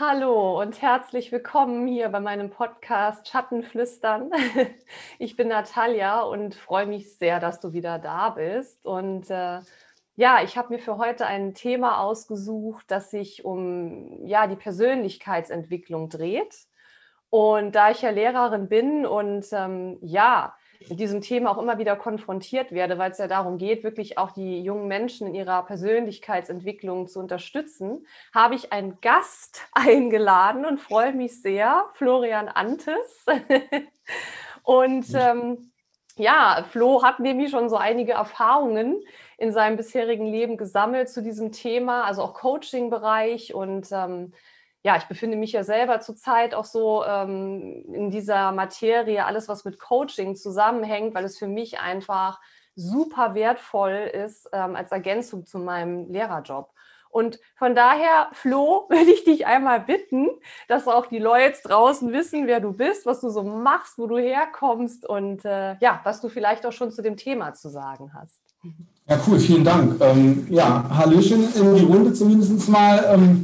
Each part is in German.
Hallo und herzlich willkommen hier bei meinem Podcast Schattenflüstern. Ich bin Natalia und freue mich sehr, dass du wieder da bist. Und äh, ja, ich habe mir für heute ein Thema ausgesucht, das sich um ja, die Persönlichkeitsentwicklung dreht. Und da ich ja Lehrerin bin und ähm, ja, mit diesem Thema auch immer wieder konfrontiert werde, weil es ja darum geht, wirklich auch die jungen Menschen in ihrer Persönlichkeitsentwicklung zu unterstützen, habe ich einen Gast eingeladen und freue mich sehr, Florian Antes. und ähm, ja, Flo hat nämlich schon so einige Erfahrungen in seinem bisherigen Leben gesammelt zu diesem Thema, also auch Coaching-Bereich und ähm, ja, ich befinde mich ja selber zurzeit auch so ähm, in dieser Materie, alles, was mit Coaching zusammenhängt, weil es für mich einfach super wertvoll ist ähm, als Ergänzung zu meinem Lehrerjob. Und von daher, Flo, würde ich dich einmal bitten, dass auch die Leute draußen wissen, wer du bist, was du so machst, wo du herkommst und äh, ja, was du vielleicht auch schon zu dem Thema zu sagen hast. Ja, cool, vielen Dank. Ähm, ja, Hallöchen in die Runde zumindest mal. Ähm,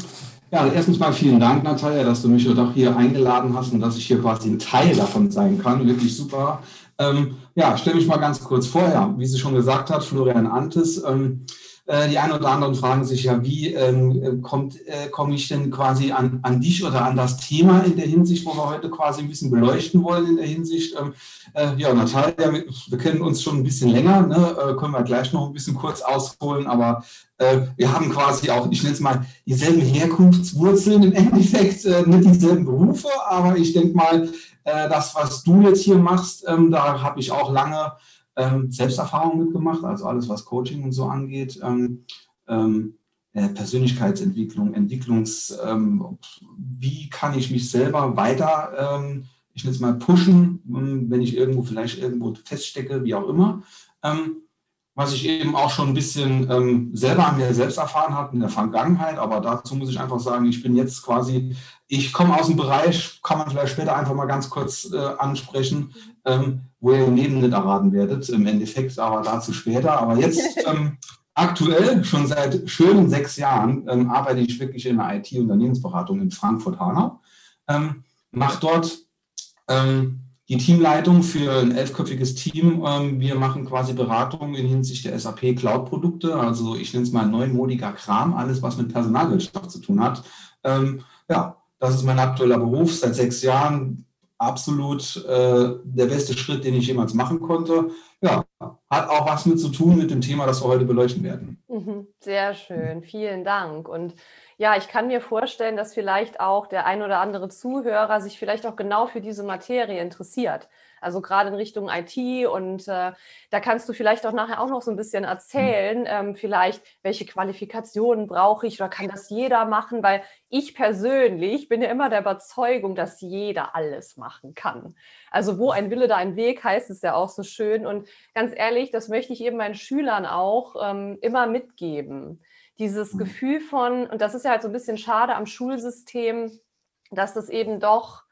ja, also erstens mal vielen Dank, Natalia, dass du mich doch hier eingeladen hast und dass ich hier quasi ein Teil davon sein kann. Wirklich super. Ähm, ja, stell mich mal ganz kurz vorher. Wie sie schon gesagt hat, Florian Antes. Ähm, äh, die einen oder anderen fragen sich ja, wie ähm, kommt, äh, komme ich denn quasi an, an dich oder an das Thema in der Hinsicht, wo wir heute quasi ein bisschen beleuchten wollen in der Hinsicht. Ähm, äh, ja, Natalia, wir, wir, kennen uns schon ein bisschen länger, ne? äh, können wir gleich noch ein bisschen kurz ausholen, aber äh, wir haben quasi auch, ich nenne es mal, dieselben Herkunftswurzeln im Endeffekt, nicht dieselben Berufe, aber ich denke mal, das, was du jetzt hier machst, ähm, da habe ich auch lange ähm, Selbsterfahrung mitgemacht, also alles, was Coaching und so angeht. Ähm, ähm, äh, Persönlichkeitsentwicklung, Entwicklungs, ähm, wie kann ich mich selber weiter, ähm, ich nenne es mal pushen, ähm, wenn ich irgendwo vielleicht irgendwo feststecke, wie auch immer. Was ich eben auch schon ein bisschen selber an mir selbst erfahren habe in der Vergangenheit, aber dazu muss ich einfach sagen, ich bin jetzt quasi, ich komme aus dem Bereich, kann man vielleicht später einfach mal ganz kurz äh, ansprechen, ähm, wo ihr im Leben nicht erraten werdet, im Endeffekt, aber dazu später. Aber jetzt ähm, aktuell, schon seit schönen sechs Jahren, ähm, arbeite ich wirklich in der IT-Unternehmensberatung in Frankfurt-Hanau. Ähm, mache dort ähm, die Teamleitung für ein elfköpfiges Team. Ähm, wir machen quasi Beratungen in Hinsicht der SAP Cloud-Produkte. Also ich nenne es mal neumodiger Kram, alles, was mit Personalwirtschaft zu tun hat. Ähm, ja, das ist mein aktueller Beruf seit sechs Jahren absolut äh, der beste Schritt, den ich jemals machen konnte. Ja, hat auch was mit zu tun mit dem Thema, das wir heute beleuchten werden. Mhm, sehr schön, vielen Dank. Und ja, ich kann mir vorstellen, dass vielleicht auch der ein oder andere Zuhörer sich vielleicht auch genau für diese Materie interessiert also gerade in Richtung IT. Und äh, da kannst du vielleicht auch nachher auch noch so ein bisschen erzählen, mhm. ähm, vielleicht, welche Qualifikationen brauche ich oder kann das jeder machen? Weil ich persönlich bin ja immer der Überzeugung, dass jeder alles machen kann. Also wo ein Wille, da ein Weg heißt es ja auch so schön. Und ganz ehrlich, das möchte ich eben meinen Schülern auch ähm, immer mitgeben. Dieses mhm. Gefühl von, und das ist ja halt so ein bisschen schade am Schulsystem, dass das eben doch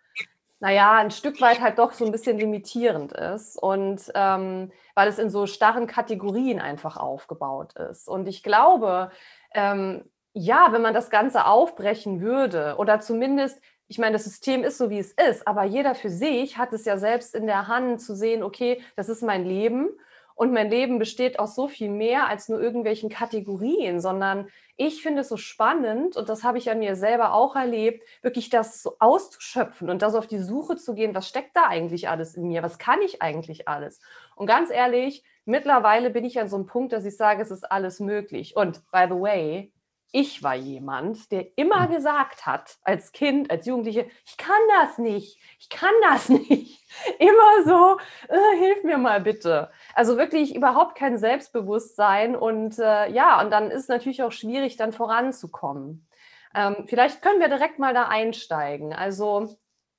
naja, ein Stück weit halt doch so ein bisschen limitierend ist und ähm, weil es in so starren Kategorien einfach aufgebaut ist. Und ich glaube, ähm, ja, wenn man das Ganze aufbrechen würde oder zumindest, ich meine, das System ist so, wie es ist, aber jeder für sich hat es ja selbst in der Hand zu sehen, okay, das ist mein Leben und mein Leben besteht aus so viel mehr als nur irgendwelchen Kategorien, sondern ich finde es so spannend und das habe ich ja mir selber auch erlebt, wirklich das so auszuschöpfen und das auf die Suche zu gehen, was steckt da eigentlich alles in mir, was kann ich eigentlich alles? Und ganz ehrlich, mittlerweile bin ich an so einem Punkt, dass ich sage, es ist alles möglich. Und by the way, ich war jemand, der immer hm. gesagt hat, als Kind, als Jugendliche, ich kann das nicht, ich kann das nicht. Immer so, äh, hilf mir mal bitte. Also wirklich überhaupt kein Selbstbewusstsein und äh, ja, und dann ist natürlich auch schwierig, dann voranzukommen. Ähm, vielleicht können wir direkt mal da einsteigen. Also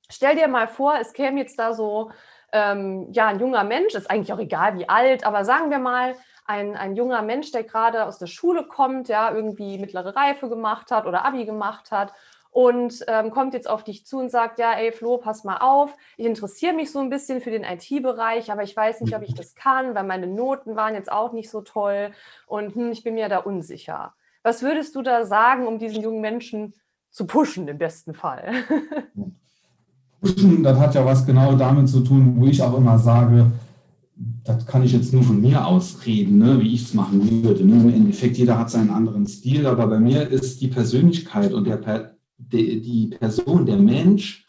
stell dir mal vor, es käme jetzt da so, ähm, ja, ein junger Mensch, ist eigentlich auch egal wie alt, aber sagen wir mal, ein, ein junger Mensch, der gerade aus der Schule kommt, ja, irgendwie mittlere Reife gemacht hat oder Abi gemacht hat und ähm, kommt jetzt auf dich zu und sagt, ja, ey Flo, pass mal auf, ich interessiere mich so ein bisschen für den IT-Bereich, aber ich weiß nicht, ob ich das kann, weil meine Noten waren jetzt auch nicht so toll und hm, ich bin mir da unsicher. Was würdest du da sagen, um diesen jungen Menschen zu pushen im besten Fall. Pushen, das hat ja was genau damit zu tun, wo ich auch immer sage, das kann ich jetzt nur von mir aus reden, ne, wie ich es machen würde. Ne? Im Endeffekt, jeder hat seinen anderen Stil, aber bei mir ist die Persönlichkeit und der, die, die Person, der Mensch,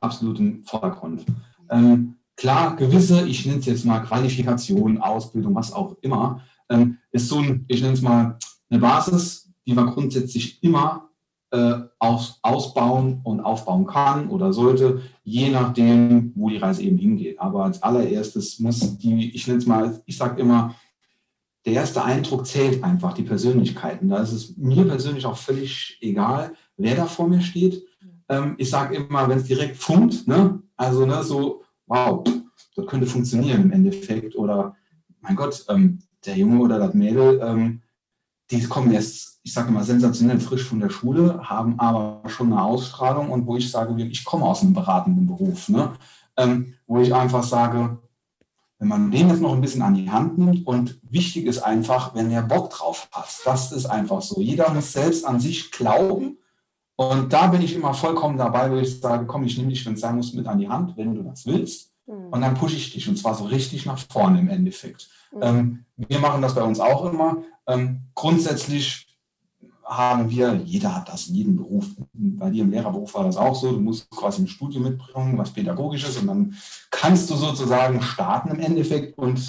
absolut im Vordergrund. Ähm, klar, gewisse, ich nenne es jetzt mal Qualifikation, Ausbildung, was auch immer, ähm, ist so ein, ich nenne es mal eine Basis, die man grundsätzlich immer äh, aus, ausbauen und aufbauen kann oder sollte, je nachdem, wo die Reise eben hingeht. Aber als allererstes muss die, ich nenne es mal, ich sage immer, der erste Eindruck zählt einfach, die Persönlichkeiten. Da ist es mir persönlich auch völlig egal, wer da vor mir steht. Ähm, ich sage immer, wenn es direkt funkt, ne, also ne, so, wow, das könnte funktionieren im Endeffekt. Oder mein Gott, ähm, der Junge oder das Mädel, ähm, die kommen erst, ich sage immer, sensationell frisch von der Schule, haben aber schon eine Ausstrahlung und wo ich sage, ich komme aus einem beratenden Beruf, ne? Ähm, wo ich einfach sage, wenn man den jetzt noch ein bisschen an die Hand nimmt und wichtig ist einfach, wenn der Bock drauf hat, das ist einfach so. Jeder muss selbst an sich glauben und da bin ich immer vollkommen dabei, wo ich sage, komm, ich nehme dich, wenn es sein muss, mit an die Hand, wenn du das willst. Mhm. Und dann pushe ich dich und zwar so richtig nach vorne im Endeffekt. Mhm. Ähm, wir machen das bei uns auch immer. Ähm, grundsätzlich haben wir, jeder hat das in jedem Beruf. Bei dir im Lehrerberuf war das auch so. Du musst quasi ein Studium mitbringen, was pädagogisches, und dann kannst du sozusagen starten im Endeffekt. Und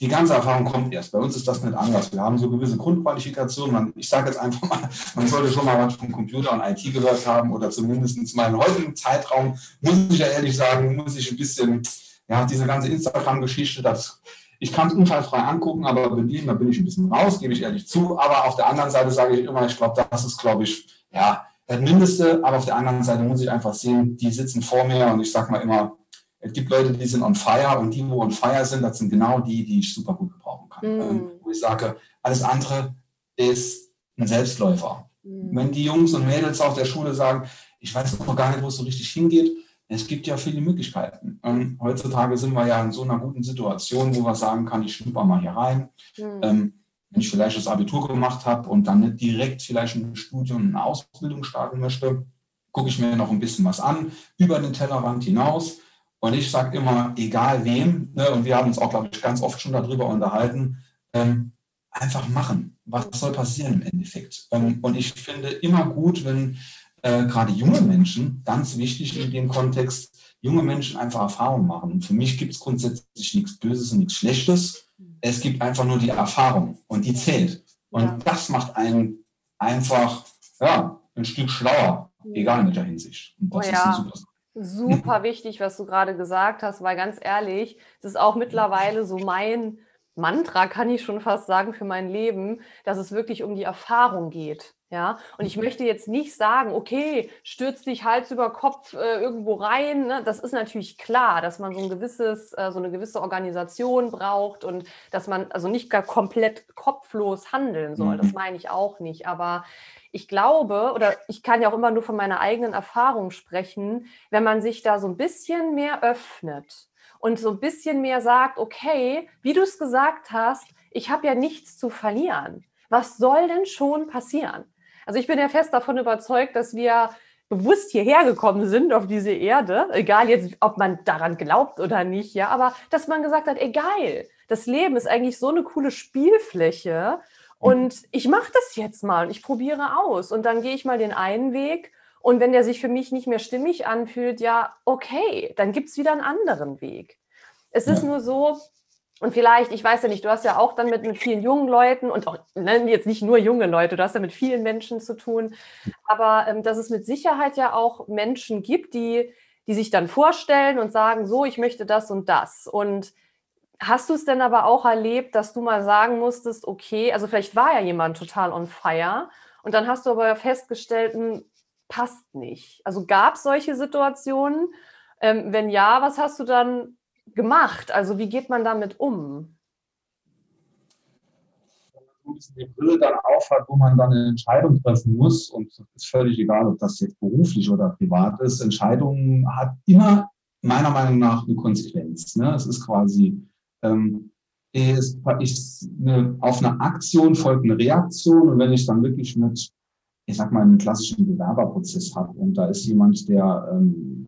die ganze Erfahrung kommt erst. Bei uns ist das nicht anders. Wir haben so gewisse Grundqualifikationen. Ich sage jetzt einfach mal, man sollte schon mal was vom Computer und IT gehört haben oder zumindest mal in heutigen Zeitraum, muss ich ja ehrlich sagen, muss ich ein bisschen, ja, diese ganze Instagram-Geschichte, das ich kann es unfallfrei angucken, aber bedienen, da bin ich ein bisschen raus, gebe ich ehrlich zu. Aber auf der anderen Seite sage ich immer, ich glaube, das ist, glaube ich, ja, das Mindeste. Aber auf der anderen Seite muss ich einfach sehen, die sitzen vor mir und ich sage mal immer, es gibt Leute, die sind on fire und die, wo on fire sind, das sind genau die, die ich super gut gebrauchen kann. Mhm. Wo ich sage, alles andere ist ein Selbstläufer. Mhm. Wenn die Jungs und Mädels auf der Schule sagen, ich weiß noch gar nicht, wo es so richtig hingeht, es gibt ja viele Möglichkeiten. Ähm, heutzutage sind wir ja in so einer guten Situation, wo man sagen kann, ich schnupper mal hier rein. Mhm. Ähm, wenn ich vielleicht das Abitur gemacht habe und dann nicht direkt vielleicht ein Studium, eine Ausbildung starten möchte, gucke ich mir noch ein bisschen was an, über den Tellerrand hinaus. Und ich sage immer, egal wem, ne, und wir haben uns auch, glaube ich, ganz oft schon darüber unterhalten, ähm, einfach machen. Was soll passieren im Endeffekt? Ähm, und ich finde immer gut, wenn äh, gerade junge Menschen, ganz wichtig in dem Kontext, junge Menschen einfach Erfahrung machen. Und für mich gibt es grundsätzlich nichts Böses und nichts Schlechtes. Es gibt einfach nur die Erfahrung und die zählt. Und ja. das macht einen einfach ja, ein Stück schlauer, egal in welcher Hinsicht. Und das oh ja. ist super super wichtig, was du gerade gesagt hast, weil ganz ehrlich, es ist auch mittlerweile so mein Mantra, kann ich schon fast sagen, für mein Leben, dass es wirklich um die Erfahrung geht. Ja, und ich mhm. möchte jetzt nicht sagen, okay, stürz dich Hals über Kopf äh, irgendwo rein. Ne? Das ist natürlich klar, dass man so ein gewisses, äh, so eine gewisse Organisation braucht und dass man also nicht gar komplett kopflos handeln soll. Das mhm. meine ich auch nicht. Aber ich glaube, oder ich kann ja auch immer nur von meiner eigenen Erfahrung sprechen, wenn man sich da so ein bisschen mehr öffnet und so ein bisschen mehr sagt, okay, wie du es gesagt hast, ich habe ja nichts zu verlieren. Was soll denn schon passieren? Also ich bin ja fest davon überzeugt, dass wir bewusst hierher gekommen sind auf diese Erde, egal jetzt, ob man daran glaubt oder nicht, ja, aber dass man gesagt hat, egal, das Leben ist eigentlich so eine coole Spielfläche. Und ich mache das jetzt mal und ich probiere aus. Und dann gehe ich mal den einen Weg. Und wenn der sich für mich nicht mehr stimmig anfühlt, ja, okay, dann gibt es wieder einen anderen Weg. Es ist nur so, und vielleicht, ich weiß ja nicht, du hast ja auch dann mit, mit vielen jungen Leuten und auch ne, jetzt nicht nur junge Leute, du hast ja mit vielen Menschen zu tun, aber ähm, dass es mit Sicherheit ja auch Menschen gibt, die, die sich dann vorstellen und sagen, so, ich möchte das und das. Und hast du es denn aber auch erlebt, dass du mal sagen musstest, okay, also vielleicht war ja jemand total on fire und dann hast du aber festgestellt, hm, passt nicht. Also gab es solche Situationen? Ähm, wenn ja, was hast du dann gemacht? Also wie geht man damit um? Die Brille dann aufhat, wo man dann eine Entscheidung treffen muss, und es ist völlig egal, ob das jetzt beruflich oder privat ist, Entscheidungen hat immer meiner Meinung nach eine Konsequenz. Ne? Es ist quasi, ähm, ist, ist eine, auf eine Aktion folgt eine Reaktion und wenn ich dann wirklich mit ich sag mal, einen klassischen Bewerberprozess hat und da ist jemand, der ähm,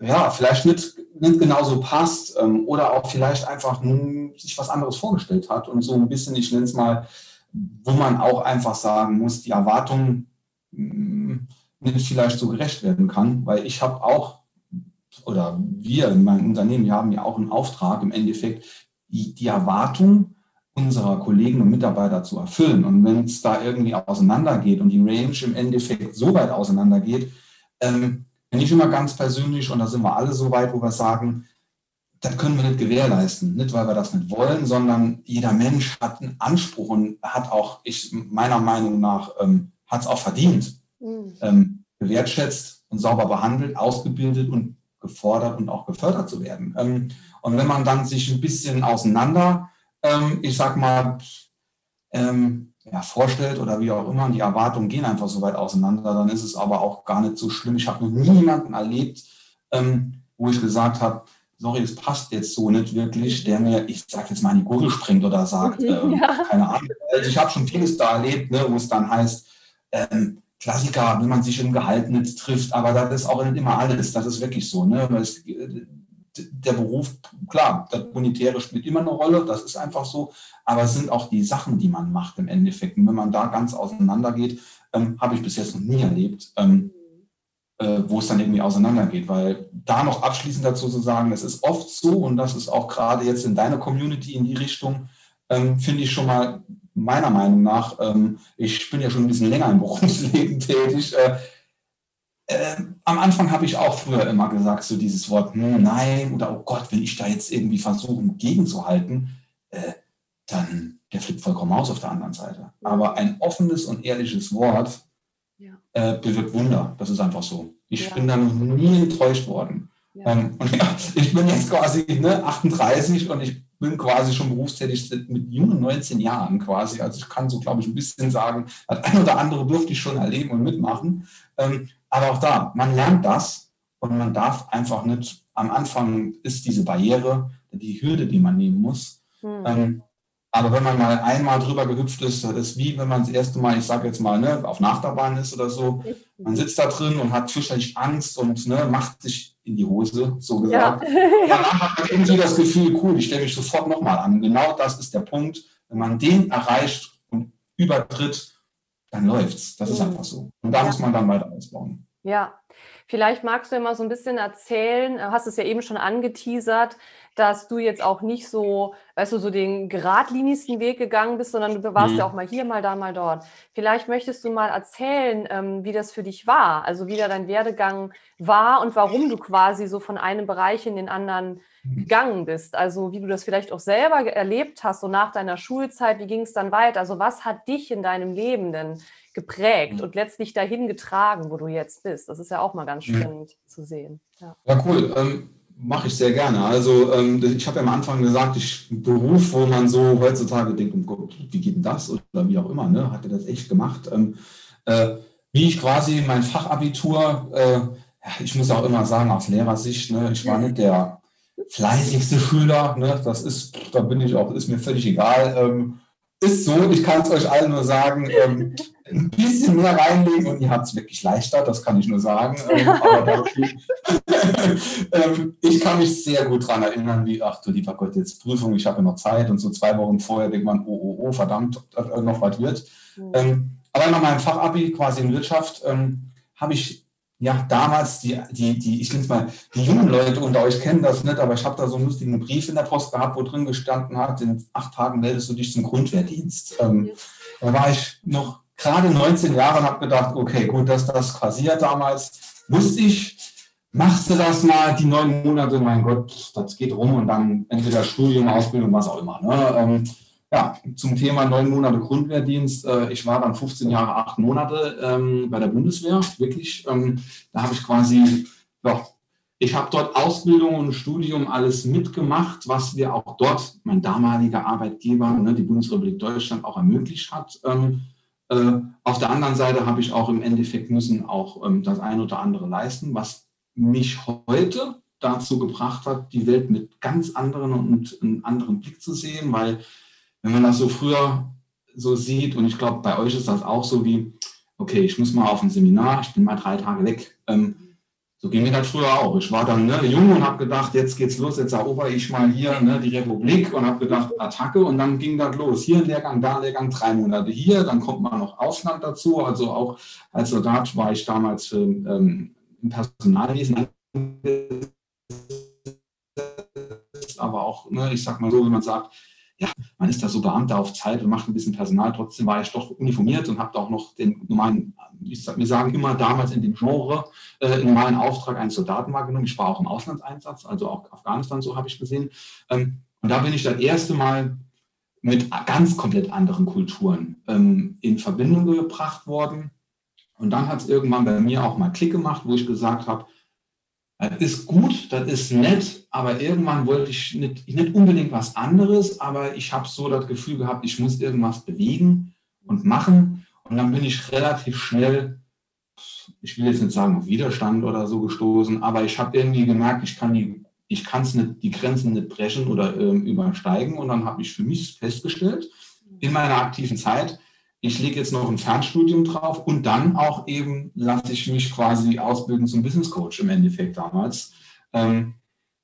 ja vielleicht nicht, nicht genauso passt ähm, oder auch vielleicht einfach nun sich was anderes vorgestellt hat und so ein bisschen, ich nenne es mal, wo man auch einfach sagen muss, die Erwartungen mh, mm, nicht vielleicht so gerecht werden kann, weil ich habe auch oder wir in meinem Unternehmen, wir haben ja auch einen Auftrag im Endeffekt, die, die Erwartung unserer Kollegen und Mitarbeiter zu erfüllen. Und wenn es da irgendwie auseinandergeht und die Range im Endeffekt so weit auseinandergeht, ähm, bin ich immer ganz persönlich, und da sind wir alle so weit, wo wir sagen, das können wir nicht gewährleisten. Nicht, weil wir das nicht wollen, sondern jeder Mensch hat einen Anspruch und hat auch, ich meiner Meinung nach, ähm, hat es auch verdient, mhm. ähm, gewertschätzt und sauber behandelt, ausgebildet und gefordert und auch gefördert zu werden. Ähm, und wenn man dann sich ein bisschen auseinander, ähm, ich sag mal, ähm, ja, vorstellt oder wie auch immer, und die Erwartungen gehen einfach so weit auseinander, dann ist es aber auch gar nicht so schlimm. Ich habe noch nie jemanden erlebt, ähm, wo ich gesagt habe, sorry, es passt jetzt so nicht wirklich, der mir, ich sag jetzt mal, in die Gurgel springt oder sagt, äh, ja. keine Ahnung. Also ich habe schon vieles da erlebt, ne, wo es dann heißt, ähm, Klassiker, wenn man sich im Gehalt nicht trifft, aber das ist auch nicht immer alles, das ist wirklich so. Ne? Es, der Beruf, klar, das Monetäre spielt immer eine Rolle, das ist einfach so, aber es sind auch die Sachen, die man macht im Endeffekt. Und wenn man da ganz auseinandergeht, ähm, habe ich bis jetzt noch nie erlebt, ähm, äh, wo es dann irgendwie auseinandergeht, weil da noch abschließend dazu zu sagen, es ist oft so und das ist auch gerade jetzt in deiner Community in die Richtung, ähm, finde ich schon mal meiner Meinung nach, ähm, ich bin ja schon ein bisschen länger im Berufsleben tätig, äh, äh, am Anfang habe ich auch früher immer gesagt, so dieses Wort, hm, nein, oder oh Gott, wenn ich da jetzt irgendwie versuche, gegenzuhalten, äh, dann der flippt vollkommen aus auf der anderen Seite. Aber ein offenes und ehrliches Wort ja. äh, bewirkt Wunder. Das ist einfach so. Ich ja. bin dann nie enttäuscht worden. Ja. Ähm, und ja, ich bin jetzt quasi ne, 38 und ich bin quasi schon berufstätig mit jungen 19 Jahren quasi. Also ich kann so, glaube ich, ein bisschen sagen, das ein oder andere durfte ich schon erleben und mitmachen. Ähm, aber auch da, man lernt das und man darf einfach nicht, am Anfang ist diese Barriere, die Hürde, die man nehmen muss. Mhm. Ähm, aber wenn man mal einmal drüber gehüpft ist, das ist wie wenn man das erste Mal, ich sage jetzt mal, ne, auf Nachterbahn ist oder so. Man sitzt da drin und hat fürchterlich Angst und ne, macht sich in die Hose, so gesagt. Ja. Danach hat man irgendwie das Gefühl, cool, ich stelle mich sofort nochmal an. Genau das ist der Punkt. Wenn man den erreicht und übertritt, dann läuft's. Das ist mhm. einfach so. Und da ja. muss man dann weiter ausbauen. Ja, vielleicht magst du immer so ein bisschen erzählen, hast es ja eben schon angeteasert, dass du jetzt auch nicht so, weißt du, so den geradlinigsten Weg gegangen bist, sondern du warst mhm. ja auch mal hier, mal da, mal dort. Vielleicht möchtest du mal erzählen, ähm, wie das für dich war, also wie da dein Werdegang war und warum du quasi so von einem Bereich in den anderen gegangen bist. Also wie du das vielleicht auch selber erlebt hast, so nach deiner Schulzeit, wie ging es dann weiter? Also was hat dich in deinem Leben denn geprägt mhm. und letztlich dahin getragen, wo du jetzt bist? Das ist ja auch mal ganz mhm. spannend mhm. zu sehen. Ja, ja cool. Ähm, Mache ich sehr gerne. Also ähm, ich habe ja am Anfang gesagt, ich Beruf, wo man so heutzutage denkt, oh Gott, wie geht denn das? Oder wie auch immer, ne? hat er das echt gemacht. Ähm, äh, wie ich quasi mein Fachabitur, äh, ich muss auch immer sagen, aus Lehrersicht, ne, ich war nicht der fleißigste Schüler, ne, das ist, da bin ich auch, ist mir völlig egal. Ähm, ist so, ich kann es euch allen nur sagen, ähm, ein bisschen mehr reinlegen und ihr habt es wirklich leichter, das kann ich nur sagen. Ähm, aber ähm, ich kann mich sehr gut daran erinnern, wie, ach du lieber Gott, jetzt Prüfung, ich habe ja noch Zeit und so zwei Wochen vorher denkt man, oh, oh, oh, verdammt, noch was wird. Mhm. Ähm, aber nach meinem Fachabi quasi in Wirtschaft ähm, habe ich ja, damals, die, die, die, ich nenne es mal, die jungen Leute unter euch kennen das nicht, aber ich habe da so einen lustigen Brief in der Post gehabt, wo drin gestanden hat, in acht Tagen meldest du dich zum Grundwehrdienst. Ähm, da war ich noch gerade 19 Jahre und habe gedacht, okay, gut, dass das passiert damals, wusste ich, machst du das mal die neun Monate, mein Gott, das geht rum und dann entweder Studium, Ausbildung, was auch immer. Ne? Ähm, ja, zum Thema neun Monate Grundwehrdienst. Äh, ich war dann 15 Jahre, acht Monate ähm, bei der Bundeswehr, wirklich. Ähm, da habe ich quasi, ja, ich habe dort Ausbildung und Studium alles mitgemacht, was wir auch dort, mein damaliger Arbeitgeber, ne, die Bundesrepublik Deutschland, auch ermöglicht hat. Ähm, äh, auf der anderen Seite habe ich auch im Endeffekt müssen auch das eine oder andere leisten, was mich heute dazu gebracht hat, die Welt mit ganz anderen und einem anderen Blick zu sehen, weil wenn man das so früher so sieht, und ich glaube, bei euch ist das auch so wie, okay, ich muss mal auf ein Seminar, ich bin mal drei Tage weg. Ähm, so ging mir das früher auch. Ich war dann ne, jung und habe gedacht, jetzt geht's los, jetzt erober ich mal hier ne, die Republik und habe gedacht, Attacke und dann ging das los. Hier ein Lehrgang, da ein Lehrgang, drei Monate hier, dann kommt man noch Ausland dazu. Also auch als Soldat war ich damals für, ähm, im Personalwesen aber auch, ne, ich sag mal so, wie man sagt, ja, man ist da so Beamter auf Zeit und macht ein bisschen Personal. Trotzdem war ich doch uniformiert und habe auch noch den normalen, ich sag, wir sagen immer damals in dem Genre, äh, normalen Auftrag eines Soldaten wahrgenommen. Ich war auch im Auslandseinsatz, also auch Afghanistan, so habe ich gesehen. Ähm, und da bin ich das erste Mal mit ganz komplett anderen Kulturen ähm, in Verbindung gebracht worden. Und dann hat es irgendwann bei mir auch mal Klick gemacht, wo ich gesagt habe, das ist gut, das ist nett, aber irgendwann wollte ich nicht, nicht unbedingt was anderes, aber ich habe so das Gefühl gehabt, ich muss irgendwas bewegen und machen. Und dann bin ich relativ schnell, ich will jetzt nicht sagen auf Widerstand oder so gestoßen, aber ich habe irgendwie gemerkt, ich kann die, ich kann es nicht, die Grenzen nicht brechen oder äh, übersteigen. Und dann habe ich für mich festgestellt, in meiner aktiven Zeit, ich lege jetzt noch ein Fernstudium drauf und dann auch eben lasse ich mich quasi ausbilden zum Business Coach im Endeffekt damals. Ähm,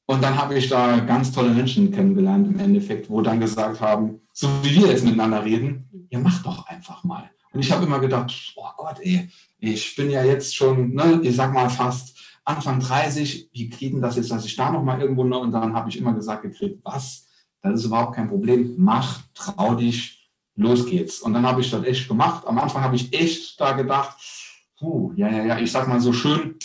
und dann habe ich da ganz tolle Menschen kennengelernt im Endeffekt, wo dann gesagt haben, so wie wir jetzt miteinander reden, ja, mach doch einfach mal. Und ich habe immer gedacht, oh Gott, ey, ich bin ja jetzt schon, ne, ich sag mal fast Anfang 30, wie geht denn das jetzt, dass ich da nochmal irgendwo noch, und dann habe ich immer gesagt gekriegt, was, das ist überhaupt kein Problem, mach, trau dich, los geht's. Und dann habe ich das echt gemacht. Am Anfang habe ich echt da gedacht, puh, ja, ja, ja, ich sag mal so schön,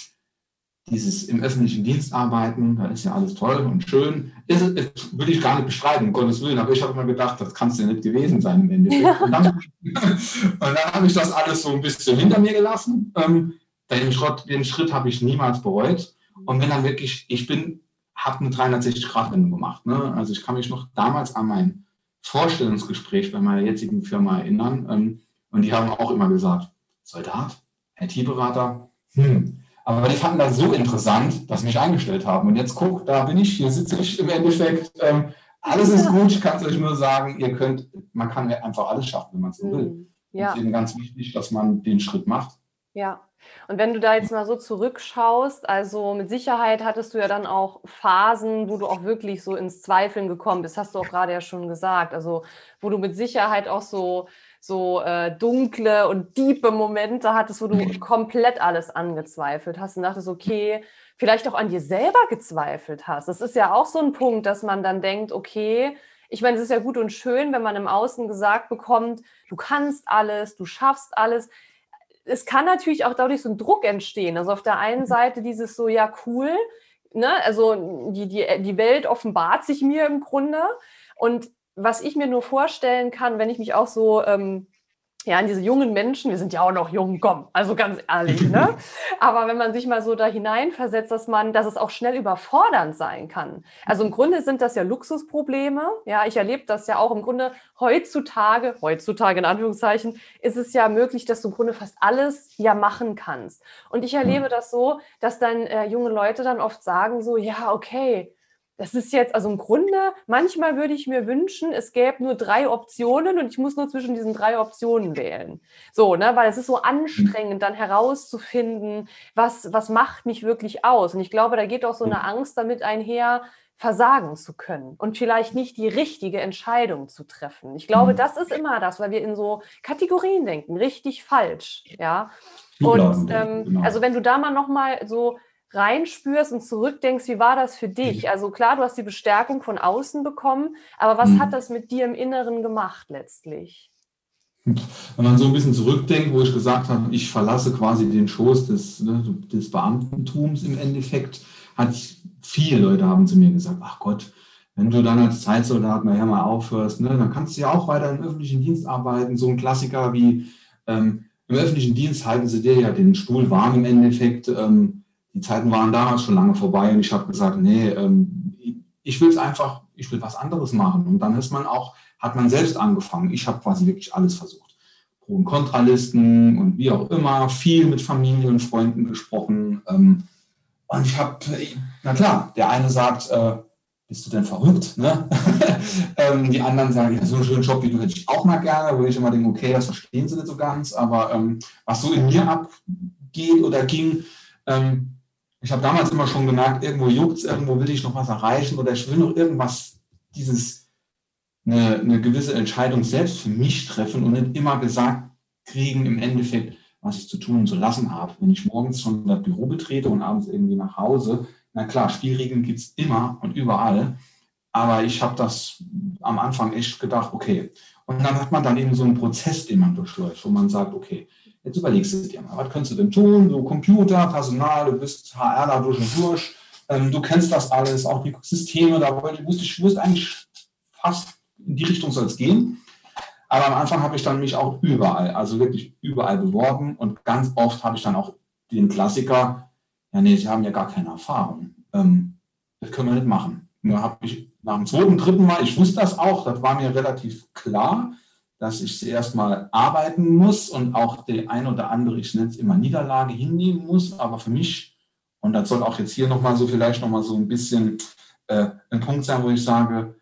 dieses im öffentlichen Dienst arbeiten, da ist ja alles toll und schön. Ist, ist, will ich gar nicht beschreiben, um Gottes Willen, aber ich habe immer gedacht, das kann es ja nicht gewesen sein im Endeffekt. Und dann, dann habe ich das alles so ein bisschen hinter mir gelassen. Ähm, den, Schritt, den Schritt habe ich niemals bereut. Und wenn dann wirklich, ich bin, habe eine 360-Grad-Wendung gemacht. Ne? Also ich kann mich noch damals an mein Vorstellungsgespräch bei meiner jetzigen Firma erinnern. Ähm, und die haben auch immer gesagt, Soldat, IT-Berater, hm. Aber die fanden das so interessant, dass sie mich eingestellt haben. Und jetzt guck, da bin ich, hier sitze ich im Endeffekt. Ähm, alles ist gut, ich kann es euch nur sagen, ihr könnt, man kann einfach alles schaffen, wenn man es so will. Hm. Ja. Es ist eben ganz wichtig, dass man den Schritt macht. Ja, und wenn du da jetzt mal so zurückschaust, also mit Sicherheit hattest du ja dann auch Phasen, wo du auch wirklich so ins Zweifeln gekommen bist, hast du auch gerade ja schon gesagt. Also wo du mit Sicherheit auch so, so äh, dunkle und diepe Momente hattest, wo du mhm. komplett alles angezweifelt hast und dachtest, okay, vielleicht auch an dir selber gezweifelt hast. Das ist ja auch so ein Punkt, dass man dann denkt, okay, ich meine, es ist ja gut und schön, wenn man im Außen gesagt bekommt, du kannst alles, du schaffst alles es kann natürlich auch dadurch so ein Druck entstehen. Also auf der einen mhm. Seite dieses so, ja, cool, ne? also die, die, die Welt offenbart sich mir im Grunde. Und was ich mir nur vorstellen kann, wenn ich mich auch so ähm, ja, an diese jungen Menschen, wir sind ja auch noch jung, komm, also ganz ehrlich, ne? Aber wenn man sich mal so da hineinversetzt, dass man, dass es auch schnell überfordernd sein kann. Also im Grunde sind das ja Luxusprobleme. Ja, ich erlebe das ja auch im Grunde heutzutage, heutzutage in Anführungszeichen, ist es ja möglich, dass du im Grunde fast alles ja machen kannst. Und ich erlebe das so, dass dann äh, junge Leute dann oft sagen so, ja, okay, das ist jetzt, also im Grunde, manchmal würde ich mir wünschen, es gäbe nur drei Optionen und ich muss nur zwischen diesen drei Optionen wählen. So, ne, weil es ist so anstrengend, dann herauszufinden, was, was macht mich wirklich aus. Und ich glaube, da geht auch so eine Angst damit einher, versagen zu können und vielleicht nicht die richtige Entscheidung zu treffen. Ich glaube, mhm. das ist immer das, weil wir in so Kategorien denken, richtig, falsch, ja. Und ähm, genau. also wenn du da mal noch mal so reinspürst und zurückdenkst, wie war das für dich? Mhm. Also klar, du hast die Bestärkung von außen bekommen, aber was mhm. hat das mit dir im Inneren gemacht letztlich? Wenn man so ein bisschen zurückdenkt, wo ich gesagt habe, ich verlasse quasi den Schoß des, ne, des Beamtentums im Endeffekt, hat viele Leute haben zu mir gesagt, ach Gott, wenn du dann als Zeitsoldat nachher mal aufhörst, ne, dann kannst du ja auch weiter im öffentlichen Dienst arbeiten. So ein Klassiker wie ähm, im öffentlichen Dienst halten sie dir ja den Stuhl warm im Endeffekt. Ähm, die Zeiten waren damals schon lange vorbei und ich habe gesagt, nee, ähm, ich will es einfach, ich will was anderes machen. Und dann ist man auch, hat man selbst angefangen. Ich habe quasi wirklich alles versucht. Pro- und Kontralisten und wie auch immer, viel mit Familie und Freunden gesprochen. Ähm, und ich habe, na klar, der eine sagt, äh, bist du denn verrückt? Ne? ähm, die anderen sagen, ja, so einen schönen Job wie du hätte ich auch mal gerne, wo ich immer denke, okay, das verstehen sie nicht so ganz, aber ähm, was so in mir abgeht oder ging, ähm, ich habe damals immer schon gemerkt, irgendwo juckt es, irgendwo will ich noch was erreichen oder ich will noch irgendwas, dieses, eine, eine gewisse Entscheidung selbst für mich treffen und nicht immer gesagt kriegen im Endeffekt, was ich zu tun und zu lassen habe. Wenn ich morgens schon das Büro betrete und abends irgendwie nach Hause, na klar, Spielregeln gibt es immer und überall. Aber ich habe das am Anfang echt gedacht, okay. Und dann hat man dann eben so einen Prozess, den man durchläuft, wo man sagt, okay, jetzt überlegst du dir mal, was könntest du denn tun? Du Computer, Personal, du bist HR da durch und durch. Ähm, du kennst das alles, auch die Systeme, da wusste ich wusste eigentlich fast in die Richtung soll es gehen. Aber am Anfang habe ich dann mich auch überall, also wirklich überall beworben und ganz oft habe ich dann auch den Klassiker, ja, nee, Sie haben ja gar keine Erfahrung. Ähm, das können wir nicht machen. Nur habe ich nach dem zweiten, dritten Mal, ich wusste das auch, das war mir relativ klar, dass ich zuerst mal arbeiten muss und auch die ein oder andere, ich nenne es immer Niederlage, hinnehmen muss. Aber für mich, und das soll auch jetzt hier nochmal so vielleicht nochmal so ein bisschen äh, ein Punkt sein, wo ich sage,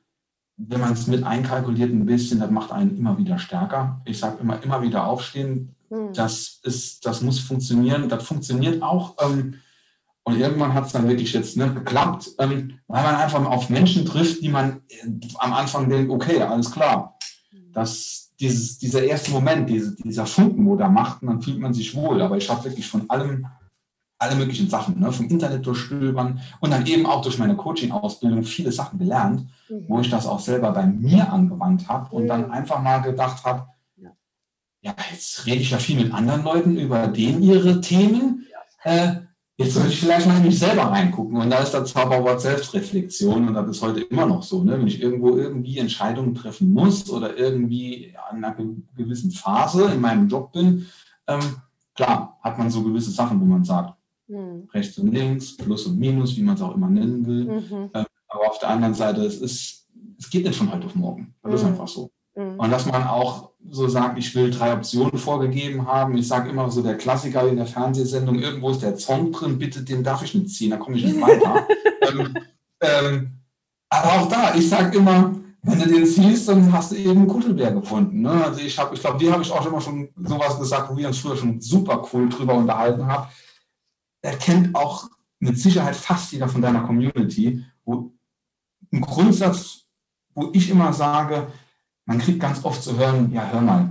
wenn man es mit einkalkuliert ein bisschen, das macht einen immer wieder stärker. Ich sage immer, immer wieder aufstehen. Mhm. Das, ist, das muss funktionieren. Das funktioniert auch. Ähm, und irgendwann hat es dann wirklich jetzt ne, geklappt, ähm, weil man einfach auf Menschen trifft, die man äh, am Anfang denkt, okay, alles klar. Das, dieses, dieser erste Moment, diese, dieser Funken, wo da macht, dann fühlt man sich wohl. Aber ich habe wirklich von allem, alle möglichen Sachen, ne, vom Internet durchstöbern und dann eben auch durch meine Coaching-Ausbildung viele Sachen gelernt, mhm. wo ich das auch selber bei mir angewandt habe und mhm. dann einfach mal gedacht habe, ja, jetzt rede ich ja viel mit anderen Leuten über denen ihre Themen. Äh, Jetzt soll ich vielleicht mal in mich selber reingucken. Und da ist das Zauberwort Selbstreflexion. Und das ist heute immer noch so. Ne? Wenn ich irgendwo irgendwie Entscheidungen treffen muss oder irgendwie an einer gewissen Phase in meinem Job bin, ähm, klar, hat man so gewisse Sachen, wo man sagt, mhm. rechts und links, Plus und Minus, wie man es auch immer nennen will. Mhm. Ähm, aber auf der anderen Seite, es, ist, es geht nicht von heute auf morgen. Das mhm. ist einfach so. Mhm. Und dass man auch so sagt, ich will drei Optionen vorgegeben haben. Ich sage immer so der Klassiker in der Fernsehsendung, irgendwo ist der Zong drin, bitte den darf ich nicht ziehen, da komme ich nicht weiter. ähm, ähm, aber auch da, ich sage immer, wenn du den ziehst, dann hast du eben einen Kuschelbär gefunden. Ne? Also ich habe, ich glaube, dir habe ich auch immer schon sowas gesagt, wo wir uns früher schon super cool drüber unterhalten haben. Er kennt auch mit Sicherheit fast jeder von deiner Community, wo ein Grundsatz, wo ich immer sage, man kriegt ganz oft zu hören, ja, hör mal,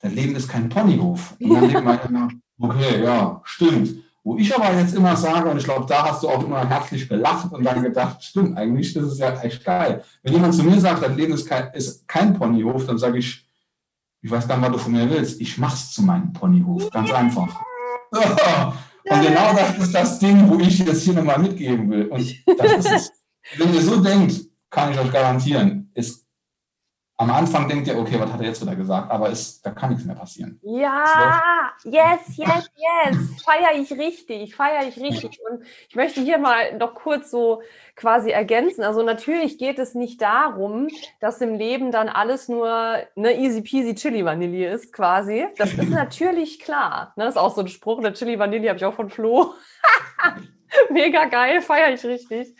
dein Leben ist kein Ponyhof. Und dann denkt man immer, okay, ja, stimmt. Wo ich aber jetzt immer sage, und ich glaube, da hast du auch immer herzlich gelacht und dann gedacht, stimmt, eigentlich ist es ja echt geil. Wenn jemand zu mir sagt, dein Leben ist kein, ist kein Ponyhof, dann sage ich, ich weiß gar nicht, was du von mir willst. Ich mach's zu meinem Ponyhof. Ganz einfach. Und genau das ist das Ding, wo ich jetzt hier nochmal mitgeben will. Und das ist es. Wenn ihr so denkt, kann ich euch garantieren, ist am Anfang denkt ihr, okay, was hat er jetzt wieder gesagt? Aber es, da kann nichts mehr passieren. Ja, yes, yes, yes. Feiere ich richtig, feiere ich richtig. Und ich möchte hier mal noch kurz so quasi ergänzen. Also natürlich geht es nicht darum, dass im Leben dann alles nur eine easy peasy Chili Vanille ist, quasi. Das ist natürlich klar. Ne? Das ist auch so ein Spruch, eine Chili Vanille habe ich auch von Flo. Mega geil, feiere ich richtig.